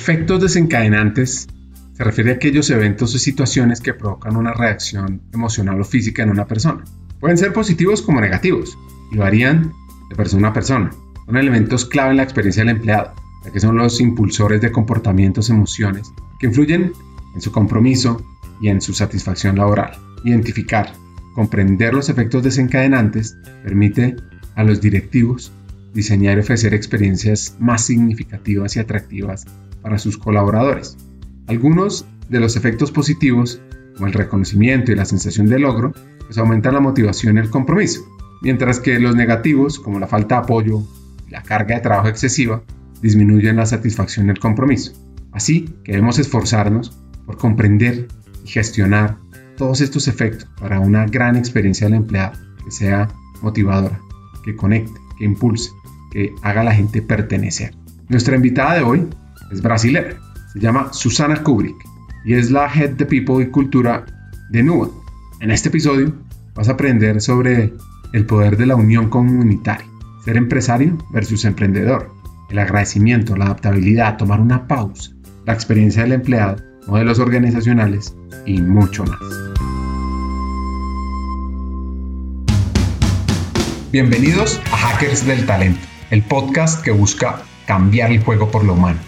Efectos desencadenantes se refiere a aquellos eventos o situaciones que provocan una reacción emocional o física en una persona. Pueden ser positivos como negativos y varían de persona a persona. Son elementos clave en la experiencia del empleado, ya que son los impulsores de comportamientos, emociones que influyen en su compromiso y en su satisfacción laboral. Identificar, comprender los efectos desencadenantes permite a los directivos diseñar y ofrecer experiencias más significativas y atractivas para sus colaboradores. Algunos de los efectos positivos, como el reconocimiento y la sensación de logro, pues aumentan la motivación y el compromiso, mientras que los negativos, como la falta de apoyo y la carga de trabajo excesiva, disminuyen la satisfacción y el compromiso. Así que debemos esforzarnos por comprender y gestionar todos estos efectos para una gran experiencia del empleado que sea motivadora, que conecte, que impulse, que haga a la gente pertenecer. Nuestra invitada de hoy es brasilera se llama Susana Kubrick y es la Head de People y Cultura de Nuon. En este episodio vas a aprender sobre el poder de la unión comunitaria, ser empresario versus emprendedor, el agradecimiento, la adaptabilidad, tomar una pausa, la experiencia del empleado, modelos organizacionales y mucho más. Bienvenidos a Hackers del Talento, el podcast que busca cambiar el juego por lo humano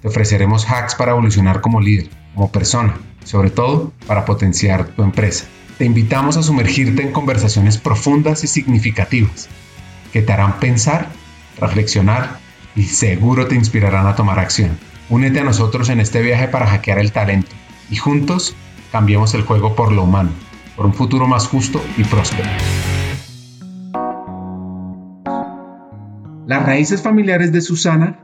te ofreceremos hacks para evolucionar como líder, como persona, sobre todo para potenciar tu empresa. Te invitamos a sumergirte en conversaciones profundas y significativas que te harán pensar, reflexionar y seguro te inspirarán a tomar acción. Únete a nosotros en este viaje para hackear el talento y juntos cambiemos el juego por lo humano, por un futuro más justo y próspero. Las raíces familiares de Susana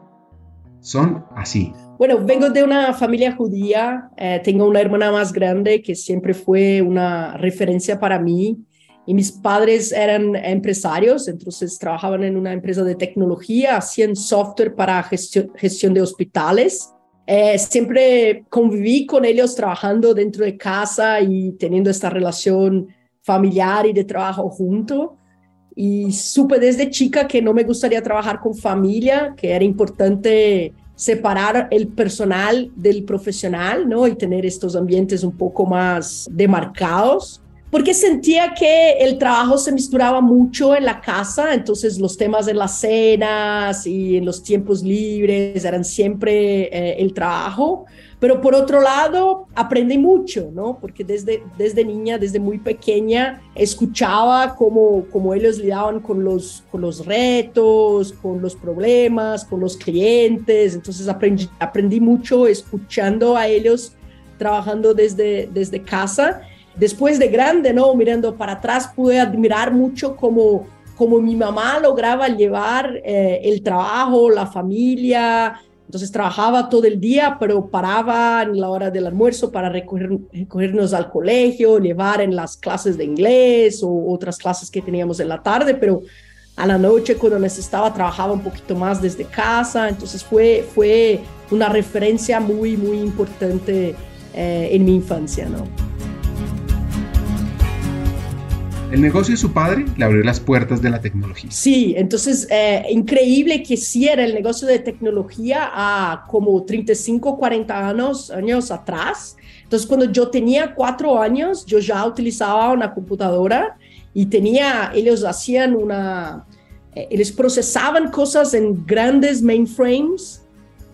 son así. Bueno, vengo de una familia judía, eh, tengo una hermana más grande que siempre fue una referencia para mí y mis padres eran empresarios, entonces trabajaban en una empresa de tecnología, hacían software para gestión, de hospitales. Eh, siempre conviví con ellos trabajando dentro de casa y teniendo esta relación familiar y de trabajo junto y supe desde chica que no me gustaría trabajar con familia, que era importante separar el personal del profesional, ¿no? Y tener estos ambientes un poco más demarcados, porque sentía que el trabajo se misturaba mucho en la casa, entonces los temas de las cenas y en los tiempos libres eran siempre eh, el trabajo, pero por otro lado, aprendí mucho, ¿no? Porque desde, desde niña, desde muy pequeña, escuchaba cómo, cómo ellos lidaban con los, con los retos, con los problemas, con los clientes. Entonces aprendí, aprendí mucho escuchando a ellos trabajando desde, desde casa. Después de grande, ¿no? Mirando para atrás, pude admirar mucho cómo, cómo mi mamá lograba llevar eh, el trabajo, la familia, entonces trabajaba todo el día, pero paraba en la hora del almuerzo para recogernos al colegio, llevar en las clases de inglés o otras clases que teníamos en la tarde, pero a la noche cuando necesitaba trabajaba un poquito más desde casa. Entonces fue, fue una referencia muy, muy importante eh, en mi infancia, ¿no? El negocio de su padre le abrió las puertas de la tecnología. Sí, entonces, eh, increíble que sí era el negocio de tecnología a como 35, 40 años, años atrás. Entonces, cuando yo tenía cuatro años, yo ya utilizaba una computadora y tenía, ellos hacían una, eh, ellos procesaban cosas en grandes mainframes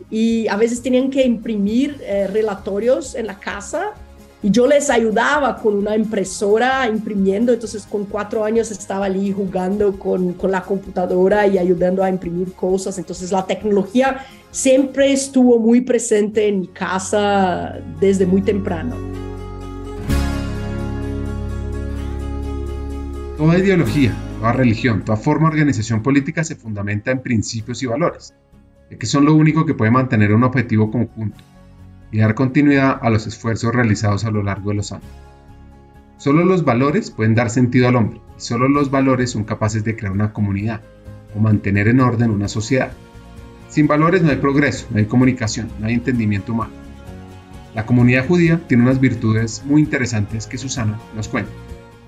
y a veces tenían que imprimir eh, relatorios en la casa y yo les ayudaba con una impresora imprimiendo, entonces con cuatro años estaba allí jugando con, con la computadora y ayudando a imprimir cosas, entonces la tecnología siempre estuvo muy presente en mi casa desde muy temprano. Toda ideología, toda religión, toda forma de organización política se fundamenta en principios y valores, que son lo único que puede mantener un objetivo conjunto y dar continuidad a los esfuerzos realizados a lo largo de los años. Solo los valores pueden dar sentido al hombre y solo los valores son capaces de crear una comunidad o mantener en orden una sociedad. Sin valores no hay progreso, no hay comunicación, no hay entendimiento humano. La comunidad judía tiene unas virtudes muy interesantes que Susana nos cuenta.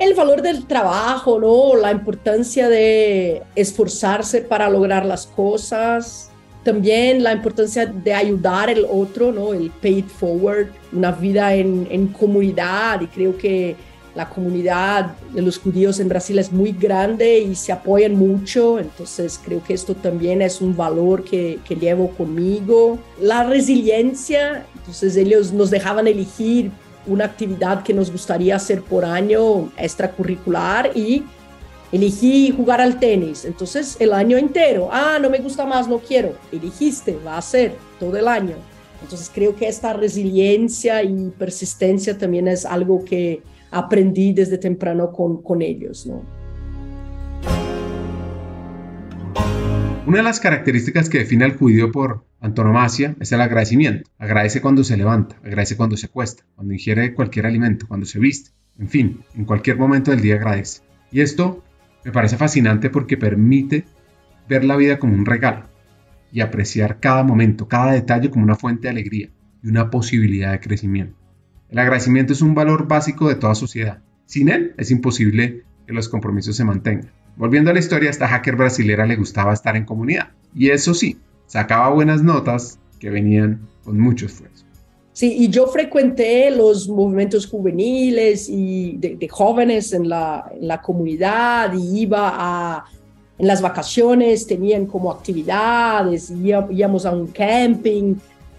El valor del trabajo, ¿no? La importancia de esforzarse para lograr las cosas. También la importancia de ayudar al otro, ¿no? El pay it forward, una vida en, en comunidad. Y creo que la comunidad de los judíos en Brasil es muy grande y se apoyan mucho, entonces creo que esto también es un valor que, que llevo conmigo. La resiliencia, entonces ellos nos dejaban elegir una actividad que nos gustaría hacer por año extracurricular y elegí jugar al tenis, entonces el año entero, ah, no me gusta más, no quiero, elegiste, va a ser todo el año. Entonces creo que esta resiliencia y persistencia también es algo que aprendí desde temprano con, con ellos. ¿no? Una de las características que define al judío por antonomasia es el agradecimiento. Agradece cuando se levanta, agradece cuando se cuesta, cuando ingiere cualquier alimento, cuando se viste. En fin, en cualquier momento del día agradece. Y esto me parece fascinante porque permite ver la vida como un regalo y apreciar cada momento, cada detalle como una fuente de alegría y una posibilidad de crecimiento. El agradecimiento es un valor básico de toda sociedad. Sin él es imposible que los compromisos se mantengan. Volviendo a la historia, a esta hacker brasilera le gustaba estar en comunidad. Y eso sí, sacaba buenas notas que venían con mucho esfuerzo. Sí, y yo frecuenté los movimientos juveniles y de, jóvenes en la, en la, comunidad y iba a, en las vacaciones, tenían como actividades, íbamos a un camping.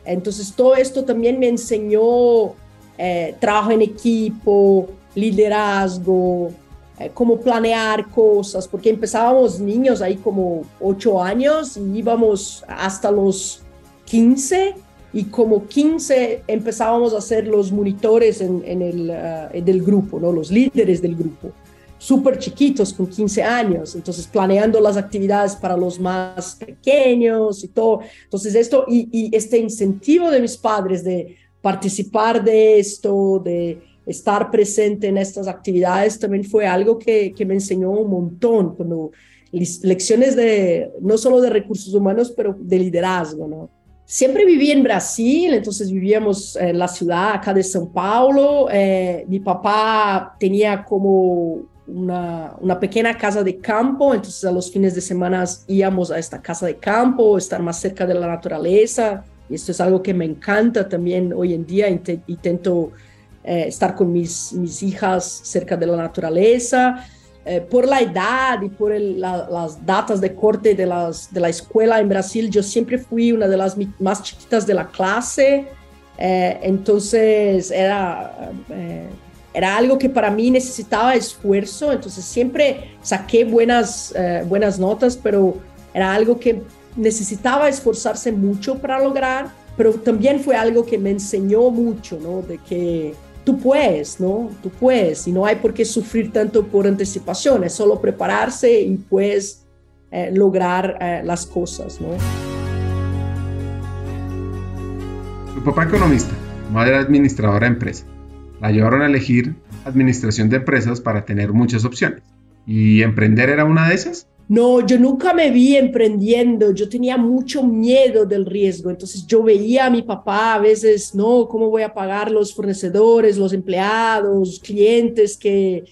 Entonces todo esto también me enseñó eh, trabajo en equipo, liderazgo, eh, cómo planear cosas, porque empezábamos niños ahí como 8 años y íbamos hasta los 15 y como 15 empezábamos a ser los monitores en, el uh, del grupo, ¿no? los líderes del grupo, súper chiquitos con 15 años, entonces planeando las actividades para los más pequeños y todo. Entonces esto y, y este incentivo de mis padres de participar de esto, de estar presente en estas actividades, también fue algo que, me enseñó un montón, cuando lecciones de, no solo de recursos humanos, pero de liderazgo, ¿no? Siempre viví en Brasil, entonces vivíamos en la ciudad acá de São Paulo. Eh, mi papá tenía como una, una, pequeña casa de campo, entonces a los fines de semana íbamos a esta casa de campo, estar más cerca de la naturaleza. Y esto es algo que me encanta también hoy en día. Intento eh, estar con mis, mis hijas cerca de la naturaleza. Eh, por la edad y por las datas de corte de, las, de la escuela en Brasil, yo siempre fui una de las más chiquitas de la clase. Eh, entonces era, era algo que para mí necesitaba esfuerzo. Entonces siempre saqué buenas, buenas notas, pero era algo que necesitaba esforzarse mucho para lograr, pero también fue algo que me enseñó mucho, ¿no? De que tú puedes, ¿no? Tú puedes y no hay por qué sufrir tanto por anticipación, es solo prepararse y puedes eh, lograr eh, las cosas, ¿no? Su papá economista, madre administradora de empresa, la llevaron a elegir administración de empresas para tener muchas opciones. ¿Y emprender era una de esas? No, yo nunca me vi emprendiendo, yo tenía mucho miedo del riesgo, entonces yo veía a mi papá a veces, no, ¿cómo voy a pagar los fornecedores, los empleados, clientes que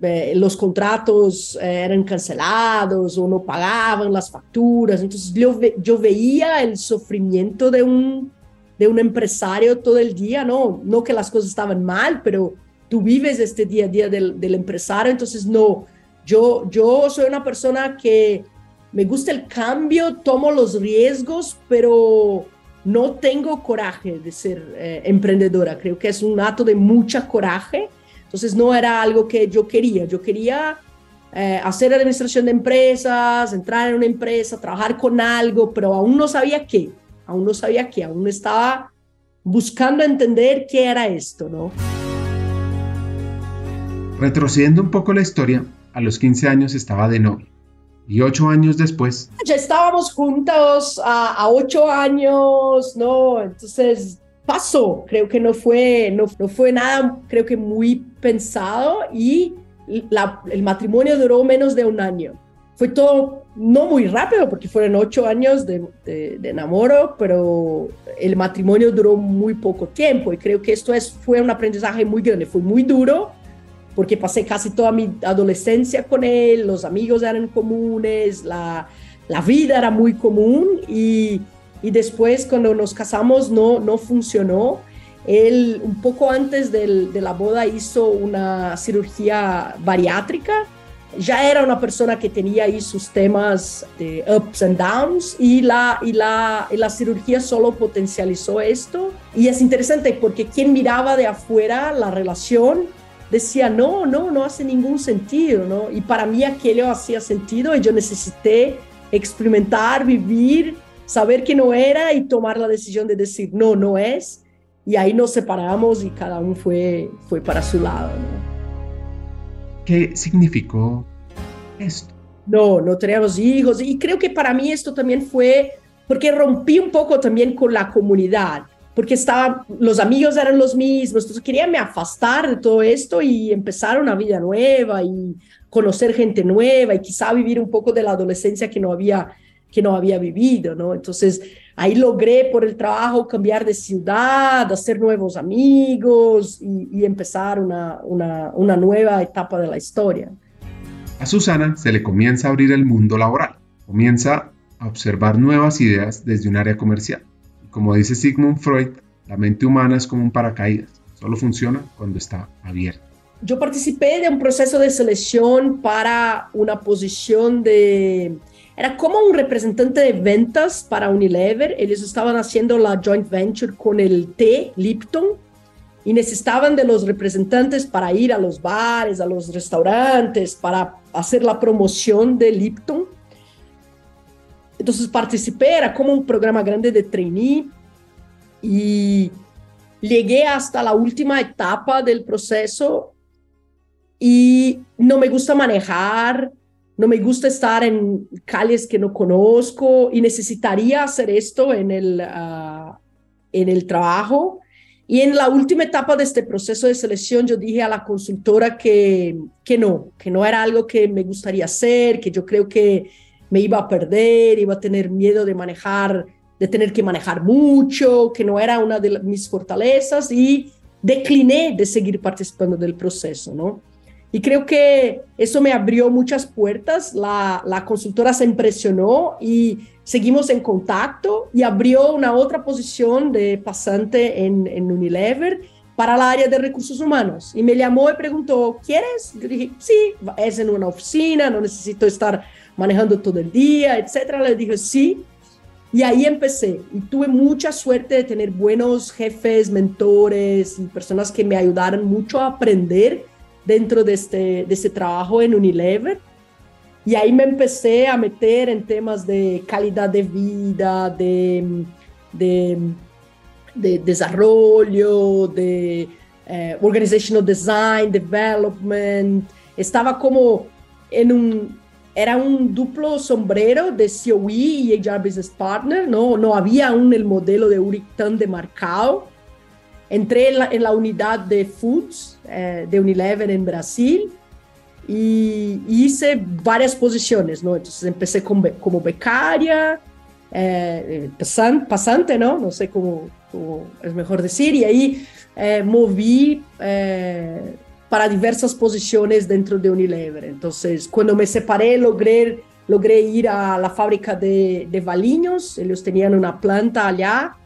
eh, los contratos eh, eran cancelados o no pagaban las facturas? Entonces yo, yo veía el sufrimiento de un, de un empresario todo el día, no, no que las cosas estaban mal, pero tú vives este día a día del, del empresario, entonces no yo, yo soy una persona que me gusta el cambio, tomo los riesgos, pero no tengo coraje de ser eh, emprendedora. Creo que es un acto de mucha coraje. Entonces no era algo que yo quería. Yo quería eh, hacer administración de empresas, entrar en una empresa, trabajar con algo, pero aún no sabía qué. Aún no sabía qué. Aún estaba buscando entender qué era esto, ¿no? Retrocediendo un poco la historia, a los 15 años estaba de novio. Y ocho años después. Ya estábamos juntos a, ocho años, ¿no? Entonces pasó, creo que no fue, no, fue nada, creo que muy pensado y el matrimonio duró menos de un año. Fue todo no muy rápido porque fueron ocho años de, de, enamoro, pero el matrimonio duró muy poco tiempo y creo que esto es, fue un aprendizaje muy grande, fue muy duro porque pasé casi toda mi adolescencia con él, los amigos eran comunes, la, la vida era muy común y, y después cuando nos casamos no, no funcionó él un poco antes del, de la boda hizo una cirugía bariátrica. Ya era una persona que tenía ahí sus temas de ups and downs y la, y la, y la cirugía solo potencializó esto. Y es interesante porque quien miraba de afuera la relación decía, no, no, no hace ningún sentido, ¿no? Y para mí aquello hacía sentido y yo necesité experimentar, vivir, saber que no era y tomar la decisión de decir, no, no es y ahí nos separamos y cada uno fue, fue para su lado. ¿Qué significó esto? No, no teníamos hijos y creo que para mí esto también fue porque rompí un poco también con la comunidad, porque estaban, los amigos eran los mismos, entonces quería me afastar de todo esto y empezar una vida nueva y conocer gente nueva y quizá vivir un poco de la adolescencia que no había que no había vivido, ¿no? Entonces, ahí logré por el trabajo cambiar de ciudad, hacer nuevos amigos y, empezar una, una, una nueva etapa de la historia. A Susana se le comienza a abrir el mundo laboral, comienza a observar nuevas ideas desde un área comercial. Como dice Sigmund Freud, la mente humana es como un paracaídas, solo funciona cuando está abierta. Yo participé de un proceso de selección para una posición de era como un representante de ventas para Unilever. Ellos estaban haciendo la joint venture con el té Lipton y necesitaban de los representantes para ir a los bares, a los restaurantes, para hacer la promoción de Lipton. Entonces participé, era como un programa grande de trainee y llegué hasta la última etapa del proceso y no me gusta manejar, no me gusta estar en calles que no conozco y necesitaría hacer esto en el, ah, en el trabajo. Y en la última etapa de este proceso de selección, yo dije a la consultora que, que no, que no era algo que me gustaría hacer, que yo creo que me iba a perder, iba a tener miedo de manejar, de tener que manejar mucho, que no era una de mis fortalezas y decliné de seguir participando del proceso, ¿no? Y creo que eso me abrió muchas puertas. La, la, consultora se impresionó y seguimos en contacto y abrió una otra posición de pasante en, en Unilever para el área de recursos humanos. Y me llamó y preguntó, ¿quieres? Yo dije, sí, es en una oficina, no necesito estar manejando todo el día, etcétera. Le dije, sí. Y ahí empecé y tuve mucha suerte de tener buenos jefes, mentores y personas que me ayudaron mucho a aprender dentro de este, de este trabajo en Unilever. Y ahí me empecé a meter en temas de calidad de vida, de, de, de desarrollo, de eh, organizational design, development. Estaba como en un, era un duplo sombrero de COE y HR Business Partner, ¿no? No había aún el modelo de Uric tan demarcado Entré en la, unidad de Foods eh, de Unilever en Brasil y, hice varias posiciones, ¿no? Entonces empecé como becaria, eh, pasante, ¿no? No sé cómo, es mejor decir, y ahí eh, moví para diversas posiciones dentro de Unilever. Entonces, cuando me separé, logré, logré ir a la fábrica de, de Valiños, ellos tenían una planta allá,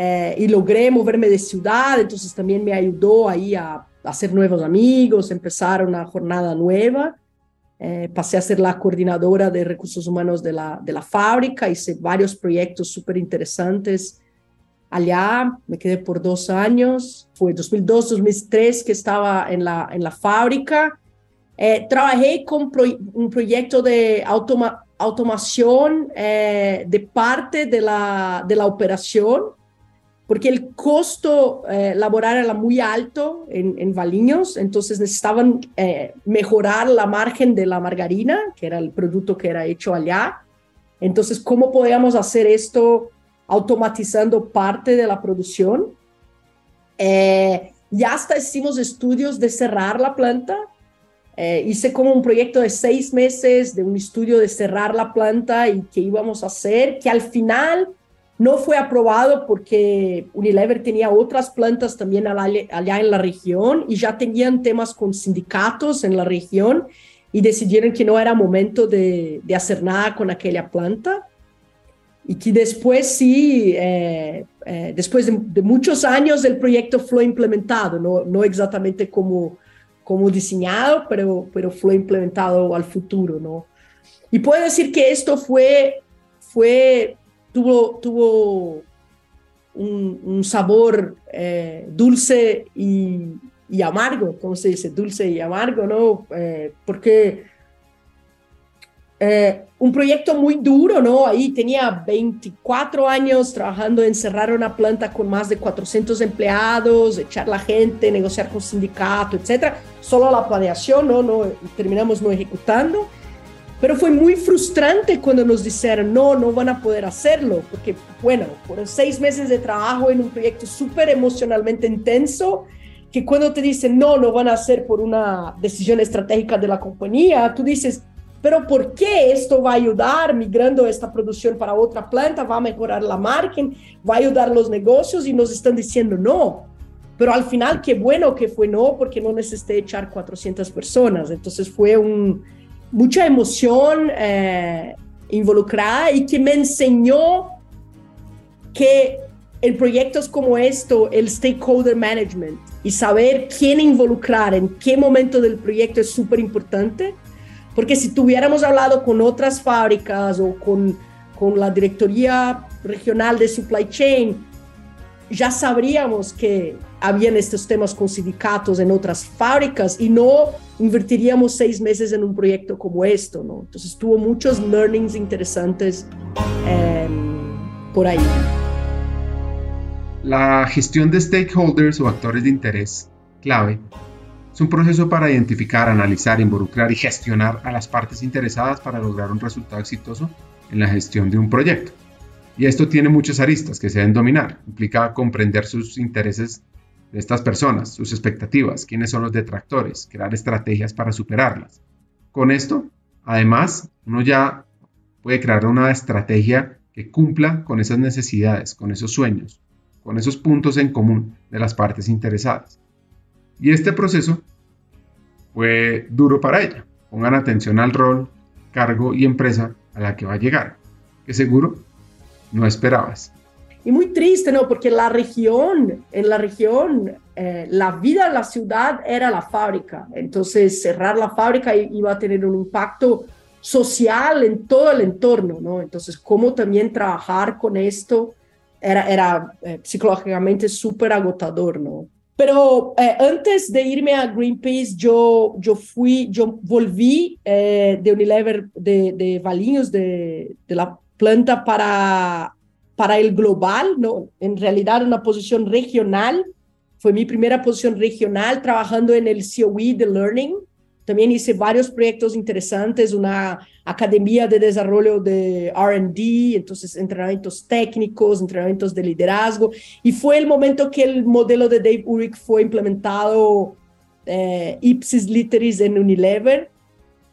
eh, y logré moverme de ciudad, entonces también me ayudó ahí a, hacer nuevos amigos, empezar una jornada nueva. Eh, pasé a ser la coordinadora de recursos humanos de la, de la fábrica, hice varios proyectos súper interesantes allá, me quedé por dos años, fue 2002, 2003 que estaba en la, en la fábrica. Eh, trabajé con un proyecto de automación de parte de la, de la operación porque el costo eh, laboral era muy alto en, en Valiños, entonces necesitaban eh, mejorar la margen de la margarina, que era el producto que era hecho allá. Entonces, ¿cómo podíamos hacer esto automatizando parte de la producción? Eh, y hasta hicimos estudios de cerrar la planta. Eh, hice como un proyecto de seis meses de un estudio de cerrar la planta y qué íbamos a hacer, que al final no fue aprobado porque Unilever tenía otras plantas también allá en la región y ya tenían temas con sindicatos en la región y decidieron que no era momento de, de hacer nada con aquella planta y que después sí, eh, eh, después de, de, muchos años el proyecto fue implementado, no, no exactamente como, como diseñado, pero, pero fue implementado al futuro, ¿no? Y puedo decir que esto fue, fue tuvo, tuvo un, un sabor eh, dulce y, y, amargo, ¿cómo se dice? Dulce y amargo, ¿no? porque eh, un proyecto muy duro, ¿no? Ahí tenía 24 años trabajando en cerrar una planta con más de 400 empleados, echar la gente, negociar con sindicato, etcétera. Solo la planeación, ¿no? terminamos no ejecutando. Pero fue muy frustrante cuando nos dijeron, no, no van a poder hacerlo, porque, bueno, fueron seis meses de trabajo en un proyecto súper emocionalmente intenso, que cuando te dicen, no, no van a hacer por una decisión estratégica de la compañía, tú dices, pero ¿por qué esto va a ayudar migrando esta producción para otra planta? ¿Va a mejorar la marca? ¿Va a ayudar los negocios? Y nos están diciendo no. Pero al final, qué bueno que fue no, porque no necesité echar 400 personas. Entonces fue un, mucha emoción eh, involucrada y que me enseñó que en proyectos como esto, el stakeholder management y saber quién involucrar en qué momento del proyecto es súper importante porque si tuviéramos hablado con otras fábricas o con, con la Directoría Regional de Supply Chain, ya sabríamos que habían estos temas con sindicatos en otras fábricas y no invertiríamos seis meses en un proyecto como esto, ¿no? Entonces tuvo muchos learnings interesantes eh, por ahí. La gestión de stakeholders o actores de interés clave es un proceso para identificar, analizar, involucrar y gestionar a las partes interesadas para lograr un resultado exitoso en la gestión de un proyecto. Y esto tiene muchas aristas que se deben dominar. Implica comprender sus intereses de estas personas, sus expectativas, quiénes son los detractores, crear estrategias para superarlas. Con esto, además, uno ya puede crear una estrategia que cumpla con esas necesidades, con esos sueños, con esos puntos en común de las partes interesadas. Y este proceso fue duro para ella. Pongan atención al rol, cargo y empresa a la que va a llegar, que seguro no esperabas. Y muy triste, ¿no? Porque la región, en la región, eh, la vida en la ciudad era la fábrica. Entonces, cerrar la fábrica iba a tener un impacto social en todo el entorno, ¿no? Entonces, cómo también trabajar con esto era, era eh, psicológicamente súper agotador, ¿no? Pero eh, antes de irme a Greenpeace, yo, yo fui, yo volví eh, de Unilever de, de Valinhos, de, de, la planta para, para el global, ¿no? En realidad una posición regional. Fue mi primera posición regional trabajando en el COE de Learning. También hice varios proyectos interesantes, una academia de desarrollo de RD, entonces entrenamientos técnicos, entrenamientos de liderazgo. Y fue el momento que el modelo de Dave Urich fue implementado eh, ipsis literis en Unilever.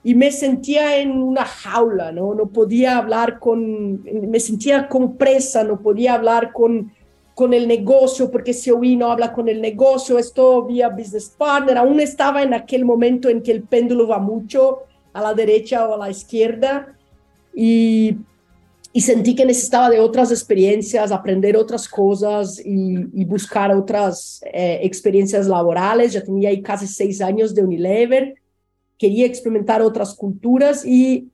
Y me sentía en una jaula, ¿no? No podía hablar con, me sentía con presa, no podía hablar con con el negocio, porque si COE no habla con el negocio, esto vía business partner, aún estaba en aquel momento en que el péndulo va mucho a la derecha o a la izquierda y, y sentí que necesitaba de otras experiencias, aprender otras cosas y, buscar otras eh, experiencias laborales. Ya tenía ahí casi seis años de Unilever, quería experimentar otras culturas y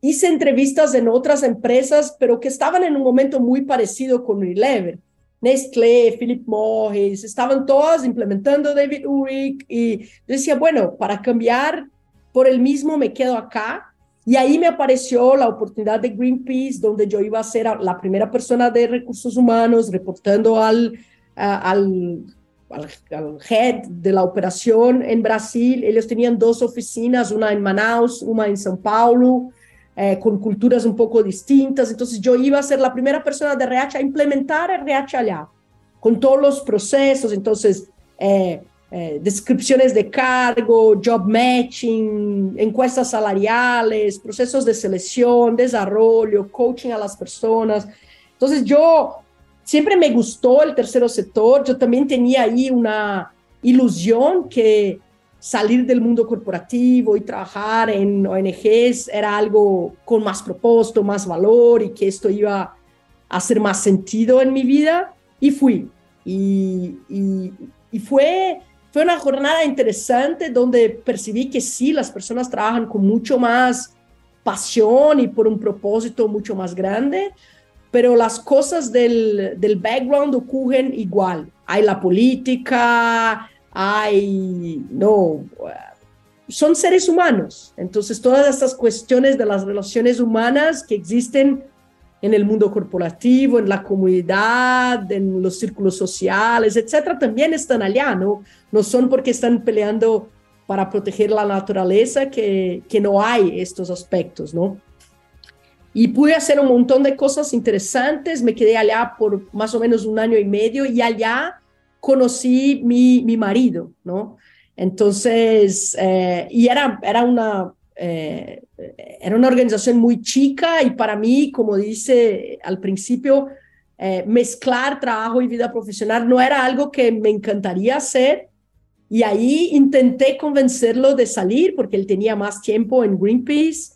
hice entrevistas en otras empresas, pero que estaban en un momento muy parecido con Unilever Nestlé, Philip Morris, estaban todas implementando David Urich y yo decía, bueno, para cambiar por el mismo me quedo acá. Y ahí me apareció la oportunidad de Greenpeace, donde yo iba a ser la primera persona de recursos humanos, reportando al, al, al, al head de la operación en Brasil. Ellos tenían dos oficinas, una en Manaus, una en São Paulo. Eh, con culturas un poco distintas. Entonces yo iba a ser la primera persona de RH a implementar RH allá. con todos los procesos, entonces, eh, eh, descripciones de cargo, job matching, encuestas salariales, procesos de selección, desarrollo, coaching a las personas. Entonces yo siempre me gustó el tercer sector, yo también tenía ahí una ilusión que salir del mundo corporativo y trabajar en ONGs era algo con más propósito, más valor y que esto iba a hacer más sentido en mi vida y fui. Y, fue fue una jornada interesante donde percibí que sí, las personas trabajan con mucho más pasión y por un propósito mucho más grande, pero las cosas del, del background ocurren igual. Hay la política, hay, no, son seres humanos. Entonces, todas estas cuestiones de las relaciones humanas que existen en el mundo corporativo, en la comunidad, en los círculos sociales, etcétera, también están allá, ¿no? No son porque están peleando para proteger la naturaleza que, que no hay estos aspectos, ¿no? Y pude hacer un montón de cosas interesantes, me quedé allá por más o menos un año y medio y allá conocí mi, mi marido, ¿no? Entonces, eh, y era, era una eh, era una organización muy chica y para mí, como dice al principio, eh, mezclar trabajo y vida profesional no era algo que me encantaría hacer. Y ahí intenté convencerlo de salir porque él tenía más tiempo en Greenpeace.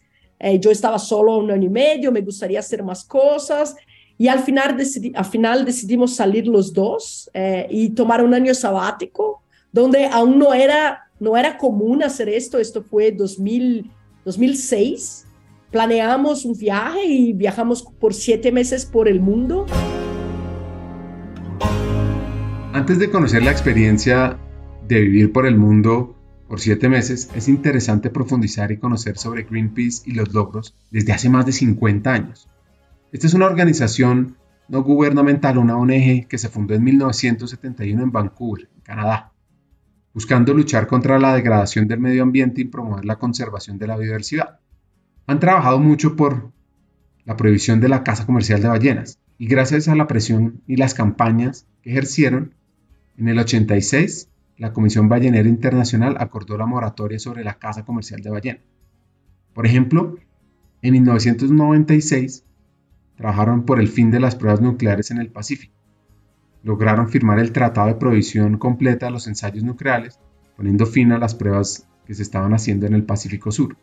Yo estaba solo un año y medio, me gustaría hacer más cosas. Y al final, decidí, al final decidimos salir los dos y tomar un año sabático, donde aún no era no era común hacer esto, esto fue 2000, 2006. Planeamos un viaje y viajamos por siete meses por el mundo. Antes de conocer la experiencia de vivir por el mundo por siete meses, es interesante profundizar y conocer sobre Greenpeace y los logros desde hace más de 50 años. Esta es una organización no gubernamental, una ONG que se fundó en 1971 en Vancouver, Canadá buscando luchar contra la degradación del medio ambiente y promover la conservación de la biodiversidad. Han trabajado mucho por la prohibición de la caza comercial de ballenas y gracias a la presión y las campañas que ejercieron, en el 86 la Comisión Ballenera Internacional acordó la moratoria sobre la caza comercial de ballenas. Por ejemplo, en 1996 trabajaron por el fin de las pruebas nucleares en el Pacífico lograron firmar el Tratado de Prohibición Completa de los Ensayos Nucleares, poniendo fin a las pruebas que se estaban haciendo en el Pacífico Sur.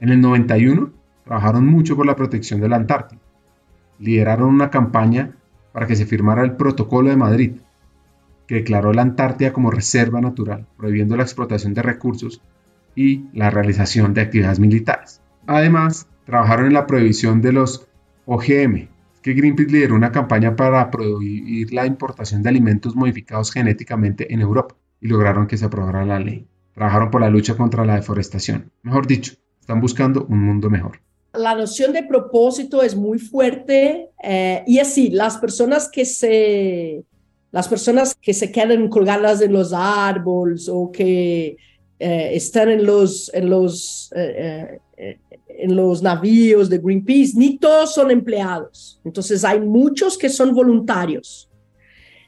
En el 91 trabajaron mucho por la protección de la Antártida. Lideraron una campaña para que se firmara el Protocolo de Madrid, que declaró la Antártida como reserva natural, prohibiendo la explotación de recursos y la realización de actividades militares. Además, trabajaron en la prohibición de los OGM, que Greenpeace lideró una campaña para prohibir la importación de alimentos modificados genéticamente en Europa y lograron que se aprobara la ley. Trabajaron por la lucha contra la deforestación. Mejor dicho, están buscando un mundo mejor. La noción de propósito es muy fuerte eh, y así, las personas que se, las personas que se quedan colgadas en los árboles o que eh, están en los, en los eh, en los navíos de Greenpeace, ni todos son empleados. Entonces hay muchos que son voluntarios.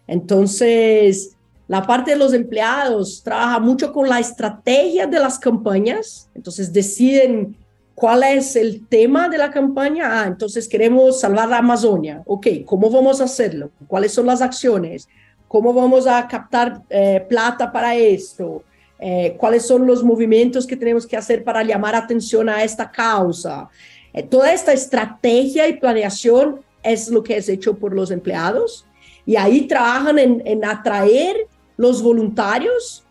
Entonces, la parte de los empleados trabaja mucho con la estrategia de las campañas. Entonces deciden cuál es el tema de la campaña. Ah, entonces queremos salvar la Amazonia. Ok, ¿cómo vamos a hacerlo? ¿Cuáles son las acciones? ¿Cómo vamos a captar eh, plata para esto? Eh, cuáles son los movimientos que tenemos que hacer para llamar atención a esta causa. Eh, toda esta estrategia y planeación es lo que es hecho por los empleados y ahí trabajan en, atraer los voluntarios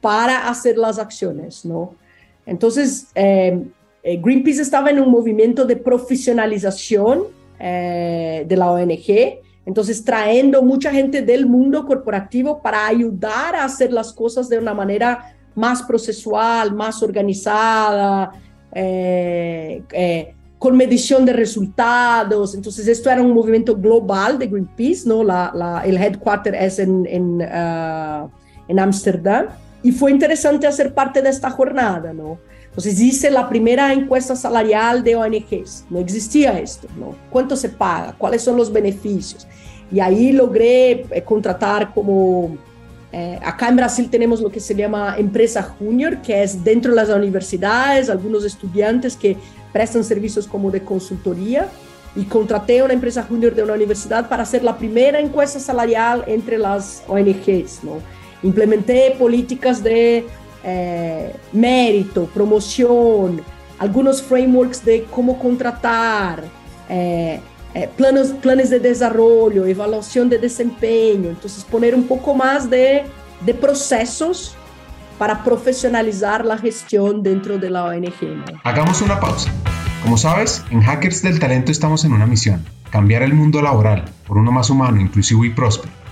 para hacer las acciones, ¿no? Entonces, eh, Greenpeace estaba en un movimiento de profesionalización de la ONG entonces, trayendo mucha gente del mundo corporativo para ayudar a hacer las cosas de una manera más procesual, más organizada, eh, eh, con medición de resultados. Entonces, esto era un movimiento global de Greenpeace, ¿no? La, el headquarter es en, en, uh. Y fue interesante hacer parte de esta jornada, ¿no? Entonces hice la primera encuesta salarial de ONGs. No existía esto, ¿no? ¿Cuánto se paga? ¿Cuáles son los beneficios? Y ahí logré eh, contratar como, eh, acá en Brasil tenemos lo que se llama empresa junior, que es dentro de las universidades, algunos estudiantes que prestan servicios como de consultoría. Y contraté una empresa junior de una universidad para hacer la primera encuesta salarial entre las ONGs. ¿no? Implementé políticas de eh, mérito, promoción, algunos frameworks de cómo contratar, eh, eh, planes de desarrollo, evaluación de desempeño. Entonces, poner un poco más de, de procesos para profesionalizar la gestión dentro de la ONG. Hagamos una pausa. Como sabes, en Hackers del Talento estamos en una misión, cambiar el mundo laboral por uno más humano, inclusivo y próspero.